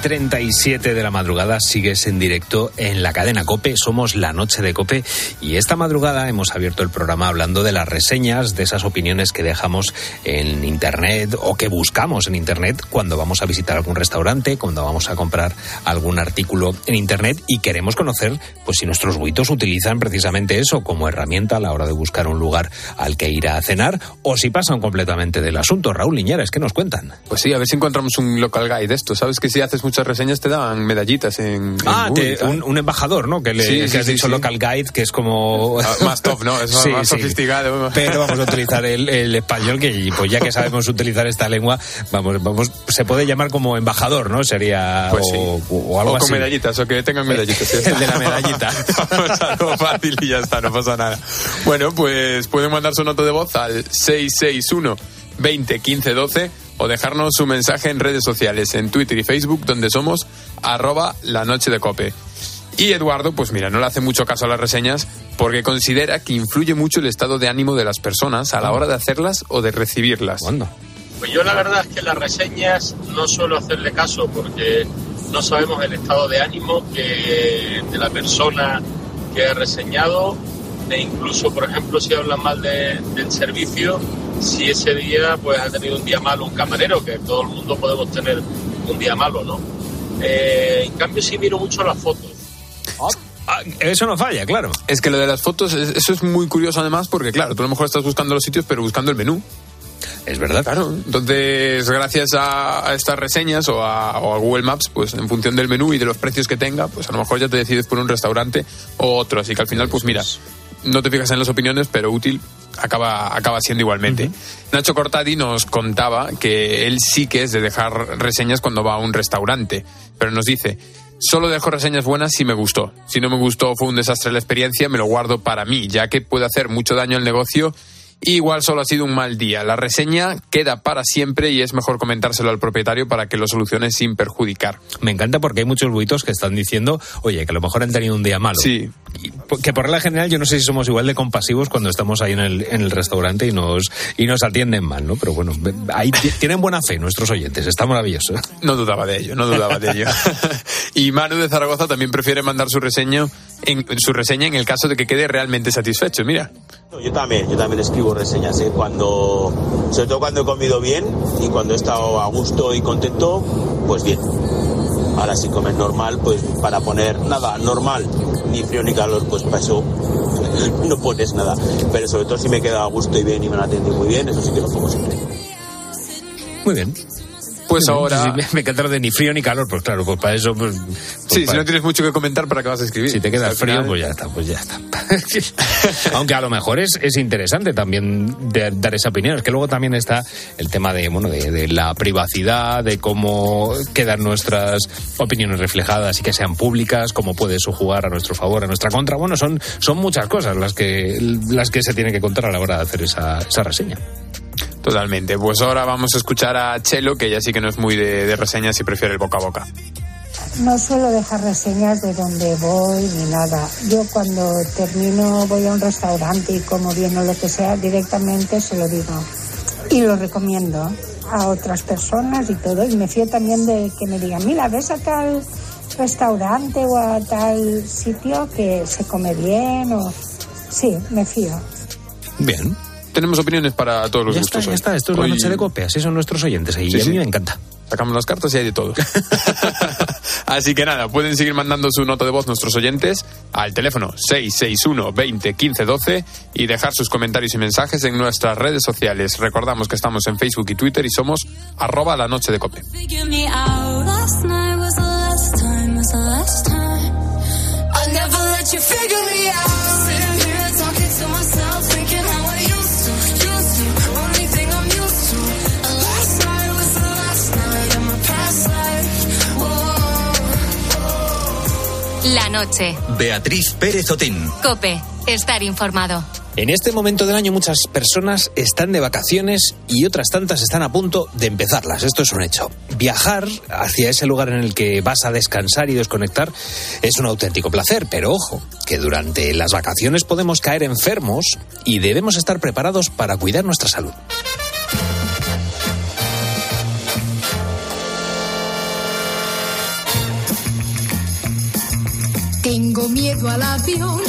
37 de la madrugada sigues en directo en la cadena Cope. Somos la noche de Cope y esta madrugada hemos abierto el programa hablando de las reseñas, de esas opiniones que dejamos en Internet o que buscamos en Internet cuando vamos a visitar algún restaurante, cuando vamos a comprar algún artículo en Internet y queremos conocer pues si nuestros buitos utilizan precisamente eso como herramienta a la hora de buscar un lugar al que ir a cenar o si pasan completamente del asunto. Raúl Liñares, ¿qué nos cuentan? Pues sí, a ver si encontramos un local guide de esto. Sabes que si haces muchas reseñas te dan medallitas en. Ah, en Google y te- tal. un, un embajador, ¿no? Que, le, Sí, que sí, has sí, dicho local guide, que es como... Ah, más top, ¿no? Es [laughs] más- sofisticado. Pero vamos a [laughs] utilizar el, el español, que pues ya que sabemos utilizar esta lengua, vamos, vamos, se puede llamar como embajador, ¿no? Sería Pues o, o algo o con así. medallitas, o que tengan medallitas. [laughs] El de la medallita. Vamos a lo fácil y ya está, no pasa nada. Bueno, pues pueden mandar su nota de voz al 661 20 15 12 o dejarnos su mensaje en redes sociales, en Twitter y Facebook, donde somos arroba la noche de cope. Y Eduardo, pues mira, no le hace mucho caso a las reseñas porque considera que influye mucho el estado de ánimo de las personas a la hora de hacerlas o de recibirlas. ¿Cuándo? Pues yo la verdad es que las reseñas no suelo hacerle caso porque no sabemos el estado de ánimo que de la persona que ha reseñado e incluso por ejemplo si hablan mal de- del servicio si ese día pues ha tenido un día malo un camarero que todo el mundo podemos tener un día malo no Eh, en cambio sí miro mucho las fotos Ah, eso no falla, claro. Es que lo de las fotos, es- eso es muy curioso además porque, claro, tú a lo mejor estás buscando los sitios, pero buscando el menú. Es verdad. Claro, entonces gracias a, a estas reseñas o a, o a Google Maps, pues en función del menú y de los precios que tenga, pues a lo mejor ya te decides por un restaurante o otro. Así que al final, pues mira, no te fijas en las opiniones, pero útil acaba, acaba siendo igualmente. Nacho Cortadi nos contaba que él sí que es de dejar reseñas cuando va a un restaurante, pero nos dice... Solo dejo reseñas buenas si me gustó. Si no me gustó, fue un desastre la experiencia, me lo guardo para mí, ya que puede hacer mucho daño al negocio y igual solo ha sido un mal día. La reseña queda para siempre y es mejor comentárselo al propietario para que lo solucione sin perjudicar. Me encanta porque hay muchos buitos que están diciendo, oye, que a lo mejor han tenido un día malo. Sí. Que por regla general yo no sé si somos igual de compasivos cuando estamos ahí en el, en el restaurante y nos, y nos atienden mal, ¿no? Pero bueno, ahí ti- tienen buena fe nuestros oyentes, está maravilloso. No dudaba de ello, no dudaba de ello. [laughs] y Manu de Zaragoza también prefiere mandar su reseña en su reseña en el caso de que quede realmente satisfecho. Mira. Yo también, yo también escribo reseñas, ¿eh? cuando, sobre todo cuando he comido bien y cuando he estado a gusto y contento, pues bien. Ahora si comes normal, pues para poner nada, normal, ni frío ni calor, pues para eso [laughs] no pones nada. Pero sobre todo si me queda a gusto y bien y me han atendido muy bien, eso sí que lo pongo siempre. Muy bien. Pues ahora- Sí, me, me encanta lo de ni frío ni calor, pues claro, pues para eso... Pues, pues Sí, si no tienes mucho que comentar, ¿para qué vas a escribir? Si te queda Al frío, final- pues ya está, pues ya está. [laughs] Aunque a lo mejor es, es interesante también de- dar esa opinión. Es que luego también está el tema de, bueno, de, de la privacidad, de cómo quedan nuestras opiniones reflejadas y que sean públicas, cómo puede eso jugar a nuestro favor, a nuestra contra. Bueno, son, son muchas cosas las que, las que se tienen que contar a la hora de hacer esa, esa reseña. Totalmente. Pues ahora vamos a escuchar a Chelo, que ya sí que no es muy de, de reseñas y prefiere el boca a boca. No suelo dejar reseñas de dónde voy ni nada. Yo cuando termino voy a un restaurante y como bien o lo que sea, directamente se lo digo. Y lo recomiendo a otras personas y todo. Y me fío también de que me digan, mira, ves a tal restaurante o a tal sitio que se come bien o... Sí, me fío. Bien. Tenemos opiniones para todos los Ya está, gustos. ya hoy. está. Esto es la Hoy- noche de cope. Así son nuestros oyentes. Y Sí, a mí sí. me encanta. Sacamos las cartas y hay de todo. [laughs] Así que nada, pueden seguir mandando su nota de voz nuestros oyentes al teléfono 661 20 15 12 y dejar sus comentarios y mensajes en nuestras redes sociales. Recordamos que estamos en Facebook y Twitter y somos arroba la noche de cope. Figure me out. Last La noche. Beatriz Pérez Otín. Cope. Estar informado. En este momento del año muchas personas están de vacaciones y otras tantas están a punto de empezarlas. Esto es un hecho. Viajar hacia ese lugar en el que vas a descansar y desconectar es un auténtico placer, pero ojo, que durante las vacaciones podemos caer enfermos y debemos estar preparados para cuidar nuestra salud. Tengo miedo al avión,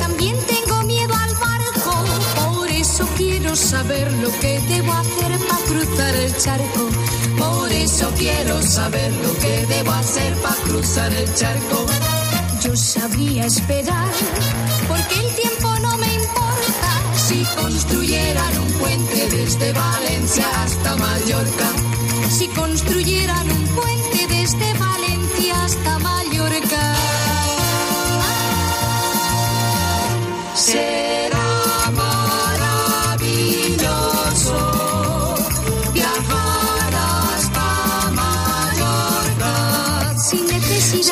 también tengo miedo al barco. Por eso quiero saber lo que debo hacer para cruzar el charco. Por eso quiero saber lo que debo hacer para cruzar el charco. Yo sabría esperar, porque el tiempo no me importa. Si construyeran un puente desde Valencia hasta Mallorca. Si construyeran un puente desde Valencia hasta Mallorca. Será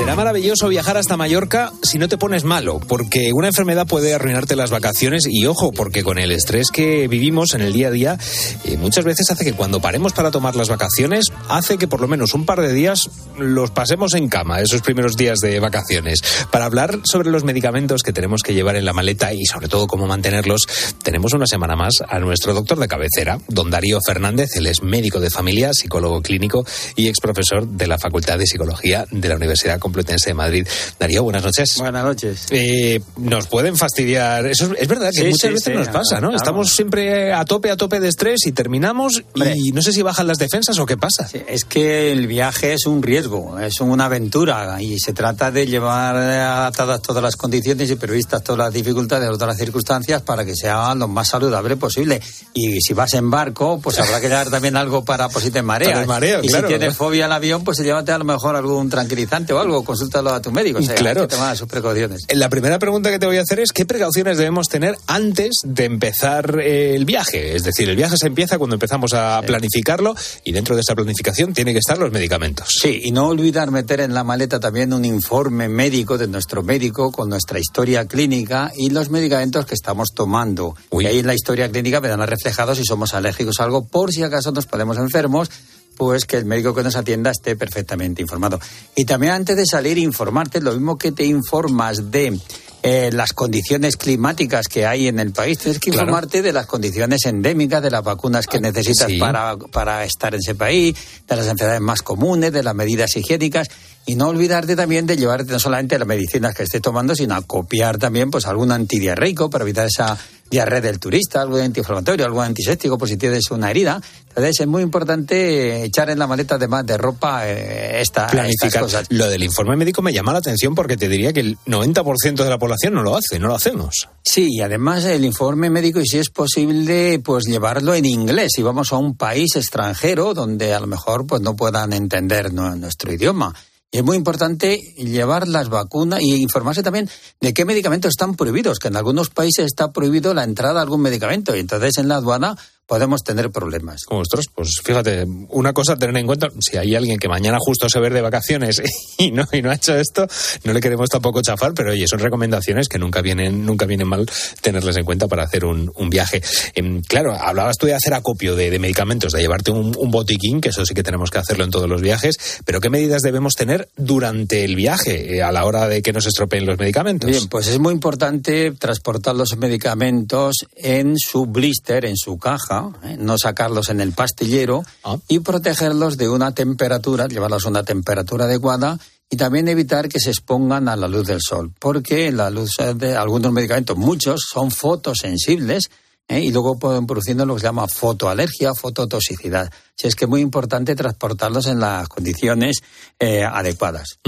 Será maravilloso viajar hasta Mallorca si no te pones malo, porque una enfermedad puede arruinarte las vacaciones y ojo, porque con el estrés que vivimos en el día a día, eh, muchas veces hace que cuando paremos para tomar las vacaciones, hace que por lo menos un par de días los pasemos en cama, esos primeros días de vacaciones. Para hablar sobre los medicamentos que tenemos que llevar en la maleta y sobre todo cómo mantenerlos, tenemos una semana más a nuestro doctor de cabecera, don Darío Fernández, él es médico de familia, psicólogo clínico y ex profesor de la Facultad de Psicología de la Universidad Complutense de Madrid. Darío, buenas noches. Buenas noches. Eh, nos pueden fastidiar. Eso es, es verdad que Sí, muchas sí, veces sí, nos pasa, ¿no? Estamos siempre a tope, a tope de estrés y terminamos y no sé si bajan las defensas o qué pasa. Es que el viaje es un riesgo, es una aventura y se trata de llevar adaptadas todas las condiciones y previstas todas las dificultades, todas las circunstancias para que sea lo más saludable posible. Y si vas en barco, pues habrá que llevar también algo para por si te mareas. Mareo, y claro. si tienes fobia al avión, pues llévate a lo mejor algún tranquilizante o algo, consúltalo a tu médico. O sea, Claro. hay que tomar sus precauciones. La primera pregunta que te voy a hacer es qué precauciones debemos tener antes de empezar eh, el viaje. Es decir, el viaje se empieza cuando empezamos a planificarlo y dentro de esa planificación tienen que estar los medicamentos. Sí, y no olvidar meter en la maleta también un informe médico de nuestro médico con nuestra historia clínica y los medicamentos que estamos tomando. Y ahí en la historia clínica verán reflejados si somos alérgicos a algo, por si acaso nos ponemos enfermos, pues que el médico que nos atienda esté perfectamente informado. Y también antes de salir, informarte, lo mismo que te informas de eh, las condiciones climáticas que hay en el país, tienes que Claro. informarte de las condiciones endémicas, de las vacunas que necesitas sí. para, para estar en ese país, de las enfermedades más comunes, de las medidas higiénicas. Y no olvidarte también de llevarte no solamente las medicinas que estés tomando, sino a copiar también pues algún antidiarreico para evitar esa diarrea del turista, algo antiinflamatorio, algo antiséptico por si tienes una herida. Entonces es muy importante echar en la maleta además de ropa eh, esta, estas Planificar. cosas. Lo del informe médico me llama la atención porque te diría que el 90% de la población no lo hace, no lo hacemos. Sí, y además el informe médico, y si es posible, pues llevarlo en inglés. Si vamos a un país extranjero donde a lo mejor pues no puedan entender nu- nuestro idioma. Es muy importante llevar las vacunas y informarse también de qué medicamentos están prohibidos, que en algunos países está prohibido la entrada a algún medicamento. Y entonces en la aduana podemos tener problemas. Ostras, pues fíjate, una cosa a tener en cuenta, si hay alguien que mañana justo se ve de vacaciones [laughs] y no, y no ha hecho esto, no le queremos tampoco chafar, pero oye, son recomendaciones que nunca vienen, nunca vienen mal tenerlas en cuenta para hacer un, un viaje. Em, claro, hablabas tú de hacer acopio de, de medicamentos, de llevarte un, un botiquín, que eso sí que tenemos que hacerlo en todos los viajes, pero ¿qué medidas debemos tener durante el viaje, eh, a la hora de que nos estropeen los medicamentos? Bien, pues es muy importante transportar los medicamentos en su blister, en su caja, ¿eh? no sacarlos en el pastillero y protegerlos de una temperatura, llevarlos a una temperatura adecuada y también evitar que se expongan a la luz del sol, porque la luz de algunos medicamentos, muchos, son fotosensibles ¿eh? y luego pueden produciendo lo que se llama fotoalergia, fototoxicidad. Si es que es muy importante transportarlos en las condiciones eh, adecuadas.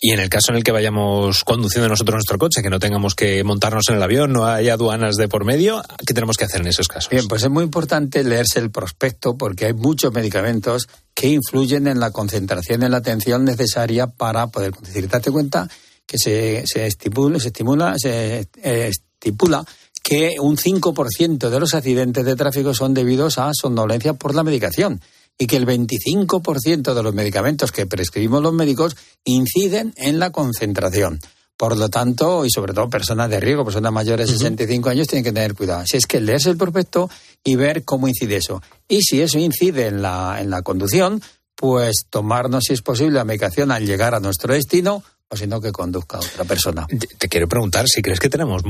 Y en el caso en el que vayamos conduciendo nosotros nuestro coche, que no tengamos que montarnos en el avión, no haya aduanas de por medio, ¿qué tenemos que hacer en esos casos? Bien, pues es muy importante leerse el prospecto porque hay muchos medicamentos que influyen en la concentración y la atención necesaria para poder conducir. Date cuenta que se, se estimula, se estimula, se eh, estipula que un 5% de los accidentes de tráfico son debidos a somnolencia por la medicación y que el 25% de los medicamentos que prescribimos los médicos inciden en la concentración. Por lo tanto, y sobre todo personas de riesgo, personas mayores de 65 años, tienen que tener cuidado. Si es que leerse el prospecto y ver cómo incide eso. Y si eso incide en la, en la conducción, pues tomarnos, si es posible, la medicación al llegar a nuestro destino o si no que conduzca a otra persona. Te, quiero preguntar si crees que tenemos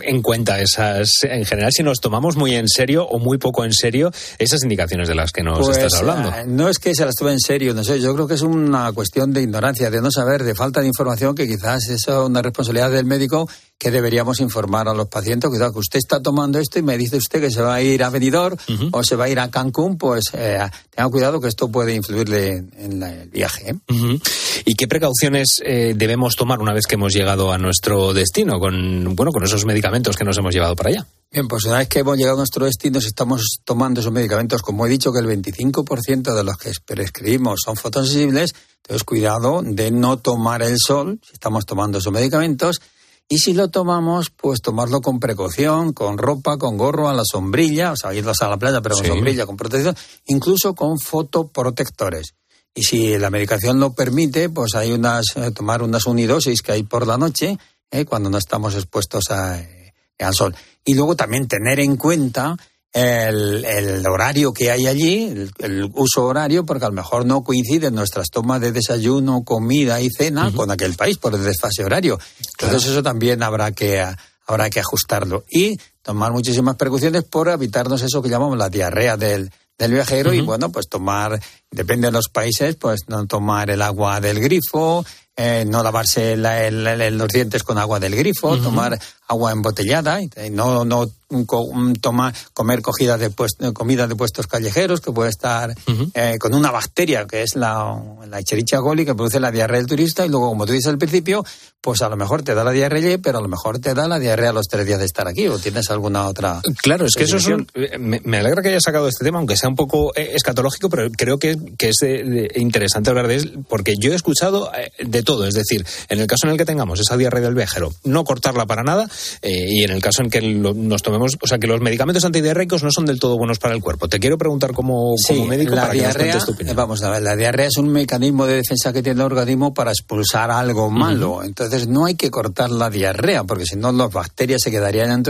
en cuenta esas, en general, si nos tomamos muy en serio o muy poco en serio esas indicaciones de las que nos Pues, estás hablando. eh, no es que se las tome en serio, no sé, yo creo que es una cuestión de ignorancia, de no saber, de falta de información, que quizás es una responsabilidad del médico que deberíamos informar a los pacientes. Cuidado, que usted está tomando esto y me dice usted que se va a ir a Benidorm o se va a ir a Cancún, pues eh, tenga cuidado que esto puede influirle en la- el viaje. ¿eh? ¿Y qué precauciones eh, debemos tomar una vez que hemos llegado a nuestro destino con, bueno, con esos medicamentos que nos hemos llevado para allá? Bien, pues una vez que hemos llegado a nuestro destino, si estamos tomando esos medicamentos, como he dicho que el 25% de los que prescribimos son fotosensibles, entonces cuidado de no tomar el sol si estamos tomando esos medicamentos. Y si lo tomamos, pues tomarlo con precaución, con ropa, con gorro, a la sombrilla, o sea, irnos a la playa, pero con Sí. sombrilla, con protección, incluso con fotoprotectores. Y si la medicación lo permite, pues hay unas, eh, tomar unas unidosis que hay por la noche, eh, cuando no estamos expuestos a, eh, al sol. Y luego también tener en cuenta el, el horario que hay allí, el, el uso horario, porque a lo mejor no coinciden nuestras tomas de desayuno, comida y cena con aquel país por el desfase horario. Entonces eso también habrá que, habrá que ajustarlo. Y tomar muchísimas precauciones por evitarnos eso que llamamos la diarrea del, del viajero y bueno, pues tomar, depende de los países, pues no tomar el agua del grifo, eh, no lavarse la- el- el- los dientes con agua del grifo, tomar agua embotellada, y y no, no co- un tomar, comer cogida de puest- comida de puestos callejeros que puede estar eh, con una bacteria que es la, la Escherichia coli que produce la diarrea del turista y luego, como tú dices al principio, pues a lo mejor te da la diarrea, pero a lo mejor te da la diarrea a los tres días de estar aquí o tienes alguna otra. Claro, es que eso es un- eh, me, me alegra que hayas sacado este tema, aunque sea un poco eh, escatológico, pero creo que, que es de- de- interesante hablar de él, porque yo he escuchado eh, de todo. Es decir, en el caso en el que tengamos esa diarrea del viajero, no cortarla para nada, eh, y en el caso en que lo- nos tomemos, o sea, que los medicamentos antidiarreicos no son del todo buenos para el cuerpo. Te quiero preguntar como, como médico la para que nos diarrea, cuentes tu opinión. eh, vamos a ver, la diarrea es un mecanismo de defensa que tiene el organismo para expulsar algo malo. Entonces no hay que cortar la diarrea, porque si no las bacterias se quedarían en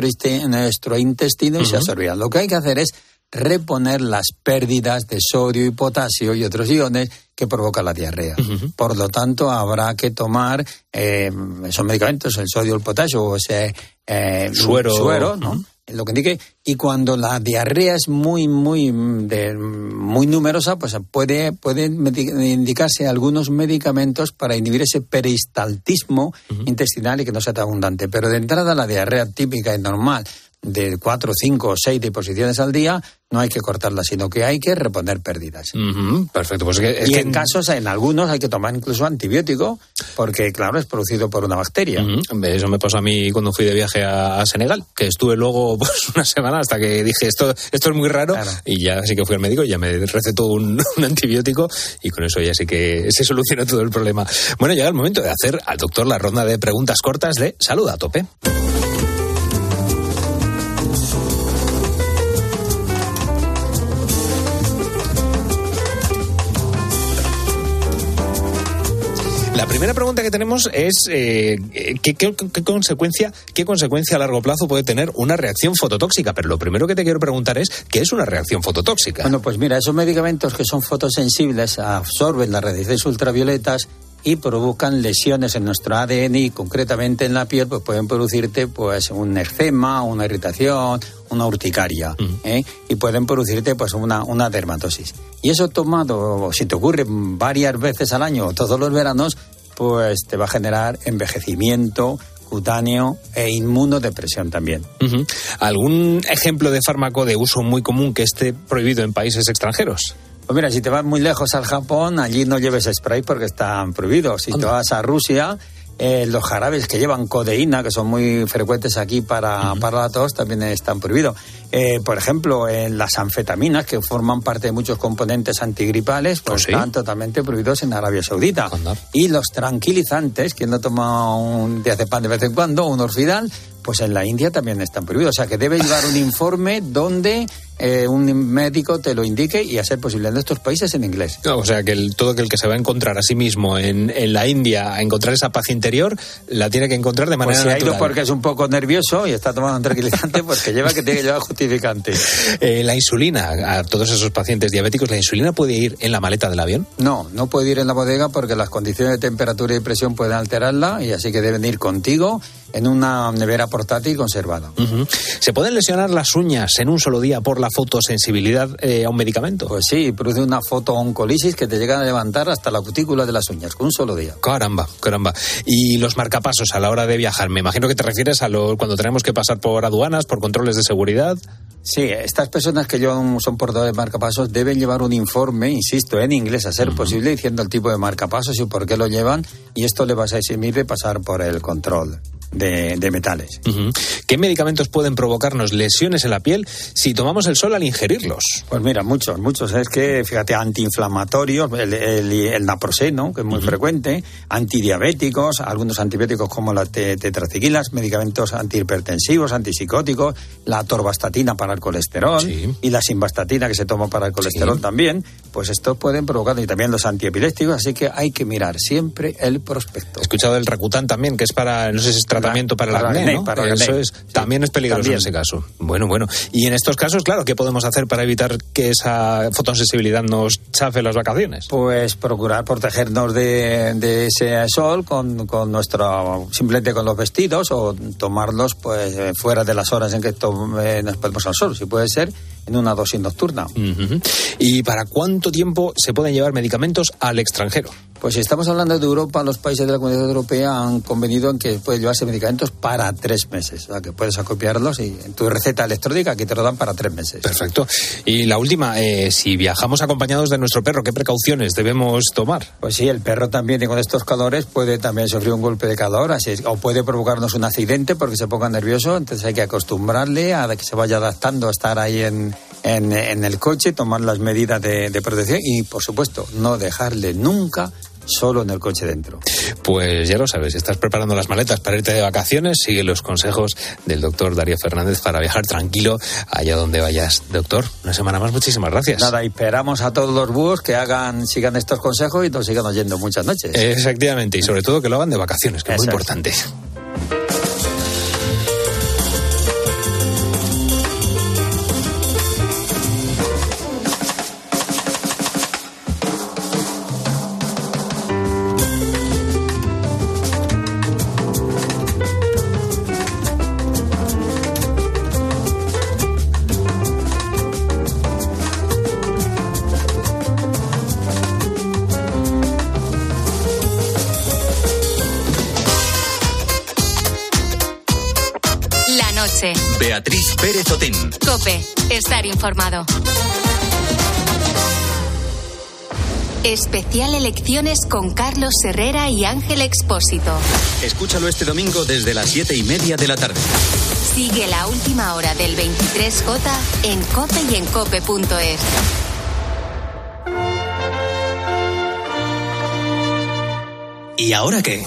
nuestro, intestino y se Ujú. absorberían. Lo que hay que hacer es reponer las pérdidas de sodio y potasio y otros iones que provoca la diarrea. Por lo tanto, habrá que tomar eh, esos medicamentos, el sodio, el potasio, o ese eh, Suero. suero ¿no? lo que indique y cuando la diarrea es muy muy de- muy numerosa pues puede pueden indicarse algunos medicamentos para inhibir ese peristaltismo intestinal y que no sea tan abundante pero de entrada la diarrea típica y normal de cuatro, cinco o seis deposiciones al día no hay que cortarla sino que hay que reponer pérdidas perfecto, pues es que, es y que- en casos en algunos hay que tomar incluso antibiótico porque claro es producido por una bacteria. Eso me pasó a mí cuando fui de viaje a, a Senegal, que estuve luego [laughs] pues, una semana hasta que dije esto, esto es muy raro y ya sí que fui al médico y ya me recetó un, [laughs] un antibiótico y con eso ya sí que se solucionó todo el problema. Bueno, llega el momento de hacer al doctor la ronda de preguntas cortas de salud a tope. La primera pregunta que tenemos es eh, ¿qué, qué- qué consecuencia, ¿qué consecuencia a largo plazo puede tener una reacción fototóxica? Pero lo primero que te quiero preguntar es ¿qué es una reacción fototóxica? Bueno, pues mira, esos medicamentos que son fotosensibles absorben las radiaciones ultravioletas y provocan lesiones en nuestro ADN y concretamente en la piel, pues pueden producirte pues un eczema, una irritación, una urticaria, ¿eh? y pueden producirte pues una, una dermatosis. Y eso tomado, si te ocurre varias veces al año o todos los veranos, pues te va a generar envejecimiento cutáneo e inmunodepresión también. Ujú. ¿Algún ejemplo de fármaco de uso muy común que esté prohibido en países extranjeros? Pues mira, si te vas muy lejos al Japón, allí no lleves spray porque están prohibidos. Si te vas a Rusia, eh, los jarabes que llevan codeína, que son muy frecuentes aquí para, para la tos, también están prohibidos. Eh, por ejemplo, en las anfetaminas, que forman parte de muchos componentes antigripales, pues están totalmente prohibidos en Arabia Saudita. Y los tranquilizantes, quien no toma un diazepam de vez en cuando, un orfidal, pues en la India también están prohibidos. O sea, que debe llevar un informe donde eh, un médico te lo indique y a ser posible en estos países en inglés. No, o sea, que el, todo aquel que se va a encontrar a sí mismo en, en la India a encontrar esa paz interior, la tiene que encontrar de manera Pues si ha natural. ido porque es un poco nervioso y está tomando un tranquilizante, pues que lleva que tiene que llevar justificante. [laughs] Eh, la insulina, a todos esos pacientes diabéticos, ¿la insulina puede ir en la maleta del avión? No, no puede ir en la bodega porque las condiciones de temperatura y presión pueden alterarla y así que deben ir contigo en una nevera portátil conservada. ¿Se pueden lesionar las uñas en un solo día por la fotosensibilidad eh, a un medicamento? Pues sí, produce una fotooncolisis que te llega a levantar hasta la cutícula de las uñas con un solo día. Caramba, caramba. Y los marcapasos a la hora de viajar, me imagino que te refieres a lo, cuando tenemos que pasar por aduanas, por controles de seguridad. Sí, estas personas que llevan, son portadores de marcapasos deben llevar un informe, insisto, en inglés a ser posible, diciendo el tipo de marcapasos y por qué lo llevan, y esto le va a eximir de pasar por el control de, de metales. ¿Qué medicamentos pueden provocarnos lesiones en la piel si tomamos el sol al ingerirlos? Pues mira, muchos, muchos. Es que, fíjate, antiinflamatorios, el, el, el naproxeno, que es muy frecuente, antidiabéticos, algunos antibióticos como la te- tetraciquilas, medicamentos antihipertensivos, antipsicóticos, la atorvastatina para el colesterol y la simvastatina que se toma para el colesterol también, pues estos pueden provocar, y también los antiepilépticos, así que hay que mirar siempre el prospecto. He escuchado el Racután también, que es para, no sé si es tratamiento para, para el acné, ¿no? para el Eso es, también es peligroso también. en ese caso. Bueno, bueno. Y en estos casos, claro, ¿qué podemos hacer para evitar que esa fotosensibilidad nos chafe las vacaciones? Pues procurar protegernos de, de ese sol con, con nuestro, simplemente con los vestidos o tomarlos pues eh, fuera de las horas en que to- eh, nos ponemos al sol, si puede ser en una dosis nocturna. ¿Y para cuánto tiempo se pueden llevar medicamentos al extranjero? Pues si estamos hablando de Europa, los países de la Comunidad Europea han convenido en que puede llevarse medicamentos para tres meses. O sea, que puedes acopiarlos y en tu receta electrónica aquí te lo dan para tres meses. Perfecto. Y la última, eh, si viajamos acompañados de nuestro perro, ¿qué precauciones debemos tomar? Pues sí, el perro también y con estos calores puede también sufrir un golpe de calor así o puede provocarnos un accidente porque se ponga nervioso, entonces hay que acostumbrarle a que se vaya adaptando a estar ahí en, en, en el coche, tomar las medidas de, de protección y por supuesto no dejarle nunca solo en el coche dentro. Pues ya lo sabes, si estás preparando las maletas para irte de vacaciones, sigue los consejos del doctor Darío Fernández para viajar tranquilo allá donde vayas. Doctor, una semana más, muchísimas gracias. Nada, esperamos a todos los búhos que hagan, sigan estos consejos y nos sigan oyendo muchas noches. Efectivamente, y sobre todo que lo hagan de vacaciones, que es muy es. Beatriz Pérez Otín. Cope. Estar informado. Especial elecciones con Carlos Herrera y Ángel Expósito. Escúchalo este domingo desde las siete y media de la tarde. Sigue la última hora del 23J en Cope y en Cope.es. ¿Y ahora qué?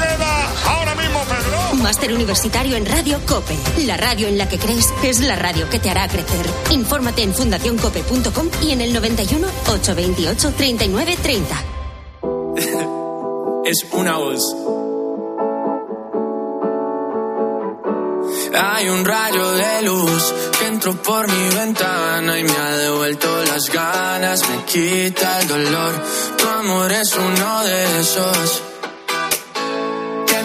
ahora mismo, Máster universitario en Radio Cope. La radio en la que crees es la radio que te hará crecer. Infórmate en fundacioncope.com y en el 91 828 3930. es una voz. Hay un rayo de luz que entró por mi ventana y me ha devuelto las ganas, me quita el dolor. Tu amor es uno de esos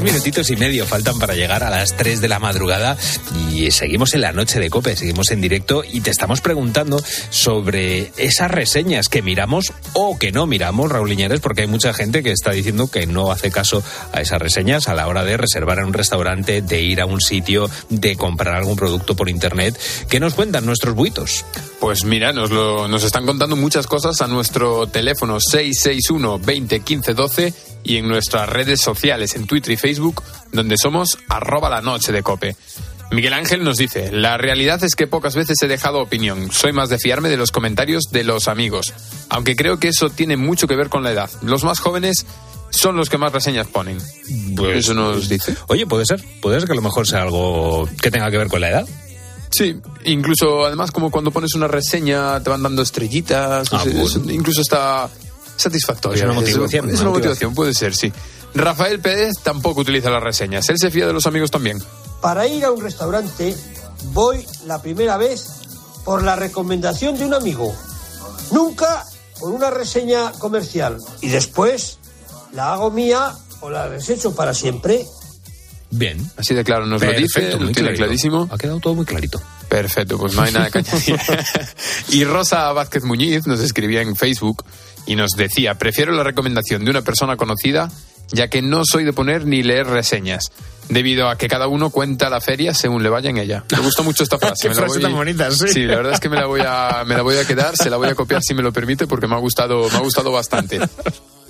Tres y medio faltan para llegar a las 3 de la madrugada y seguimos en la noche de Cope, seguimos en directo y te estamos preguntando sobre esas reseñas que miramos o que no miramos, Raúl Iñárez, porque hay mucha gente que está diciendo que no hace caso a esas reseñas a la hora de reservar en un restaurante, de ir a un sitio, de comprar algún producto por internet. ¿Qué nos cuentan nuestros buitos? Pues mira, nos, lo, nos están contando muchas cosas a nuestro teléfono 661 20 15 12 y en nuestras redes sociales, en Twitter y Facebook, donde somos arroba la noche de cope. Miguel Ángel nos dice, la realidad es que pocas veces he dejado opinión, soy más de fiarme de los comentarios de los amigos, aunque creo que eso tiene mucho que ver con la edad. Los más jóvenes son los que más reseñas ponen. Pues, eso nos dice. Oye, puede ser, puede ser que a lo mejor sea algo que tenga que ver con la edad. Sí, incluso además como cuando pones una reseña te van dando estrellitas, Ah, pues, es- bueno. incluso está satisfactorio. Es una motivación, Es una una motivación, puede ser, sí. Rafael Pérez tampoco utiliza las reseñas, él se fía de los amigos también. Para ir a un restaurante voy la primera vez por la recomendación de un amigo. Nunca por una reseña comercial. Y después la hago mía o la desecho para siempre. Bien. Así de claro nos lo Perfecto, dice, lo tiene clarito. clarísimo. Ha quedado todo muy clarito. Perfecto, pues no hay nada que añadir. [laughs] y Rosa Vázquez Muñiz nos escribía en Facebook y nos decía, prefiero la recomendación de una persona conocida ya que no soy de poner ni leer reseñas, debido a que cada uno cuenta la feria según le vaya en ella. Me gusta mucho esta [laughs] frase. Qué me la frase tan bonita, sí. la verdad es que me la voy a, me la voy a quedar, se la voy a copiar si me lo permite, porque me ha gustado, me ha gustado bastante.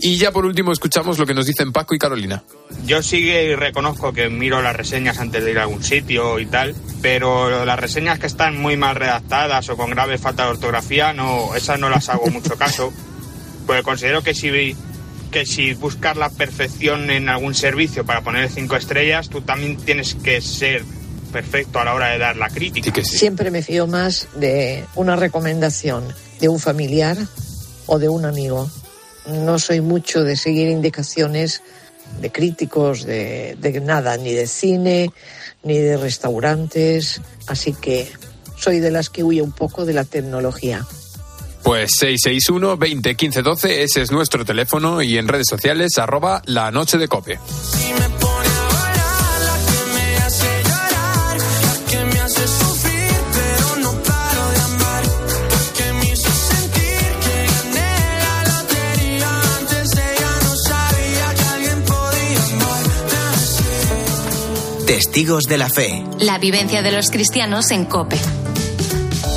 Y ya por último escuchamos lo que nos dicen Paco y Carolina. Yo sí que reconozco que miro las reseñas antes de ir a algún sitio y tal, pero las reseñas que están muy mal redactadas o con grave falta de ortografía, no, esas no las hago mucho caso, [laughs] porque considero que si, que si buscas la perfección en algún servicio para poner cinco estrellas, tú también tienes que ser perfecto a la hora de dar la crítica. Siempre me fío más de una recomendación de un familiar o de un amigo. No soy mucho de seguir indicaciones de críticos, de, de nada, ni de cine, ni de restaurantes, así que soy de las que huye un poco de la tecnología. Pues 661 20 15 12, ese es nuestro teléfono y en redes sociales arroba la noche de cope. Testigos de la fe. La vivencia de los cristianos en Cope.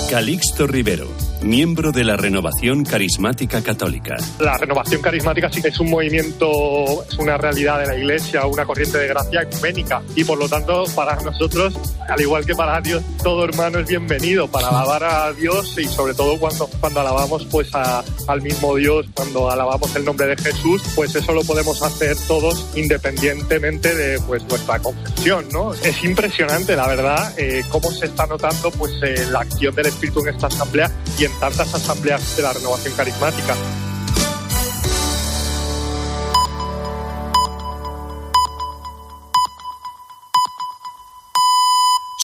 Calixto Rivero, miembro de la Renovación Carismática Católica. La renovación carismática sí que es un movimiento, es una realidad de la Iglesia, una corriente de gracia ecuménica y por lo tanto para nosotros, al igual que para Dios, todo hermano es bienvenido para alabar a Dios y sobre todo cuando, cuando alabamos pues a- al mismo Dios, cuando alabamos el nombre de Jesús, pues eso lo podemos hacer todos independientemente de pues nuestra confesión, ¿no? Es impresionante, la verdad, eh, cómo se está notando pues eh, la acción del Espíritu en esta asamblea y en tantas asambleas de la renovación carismática.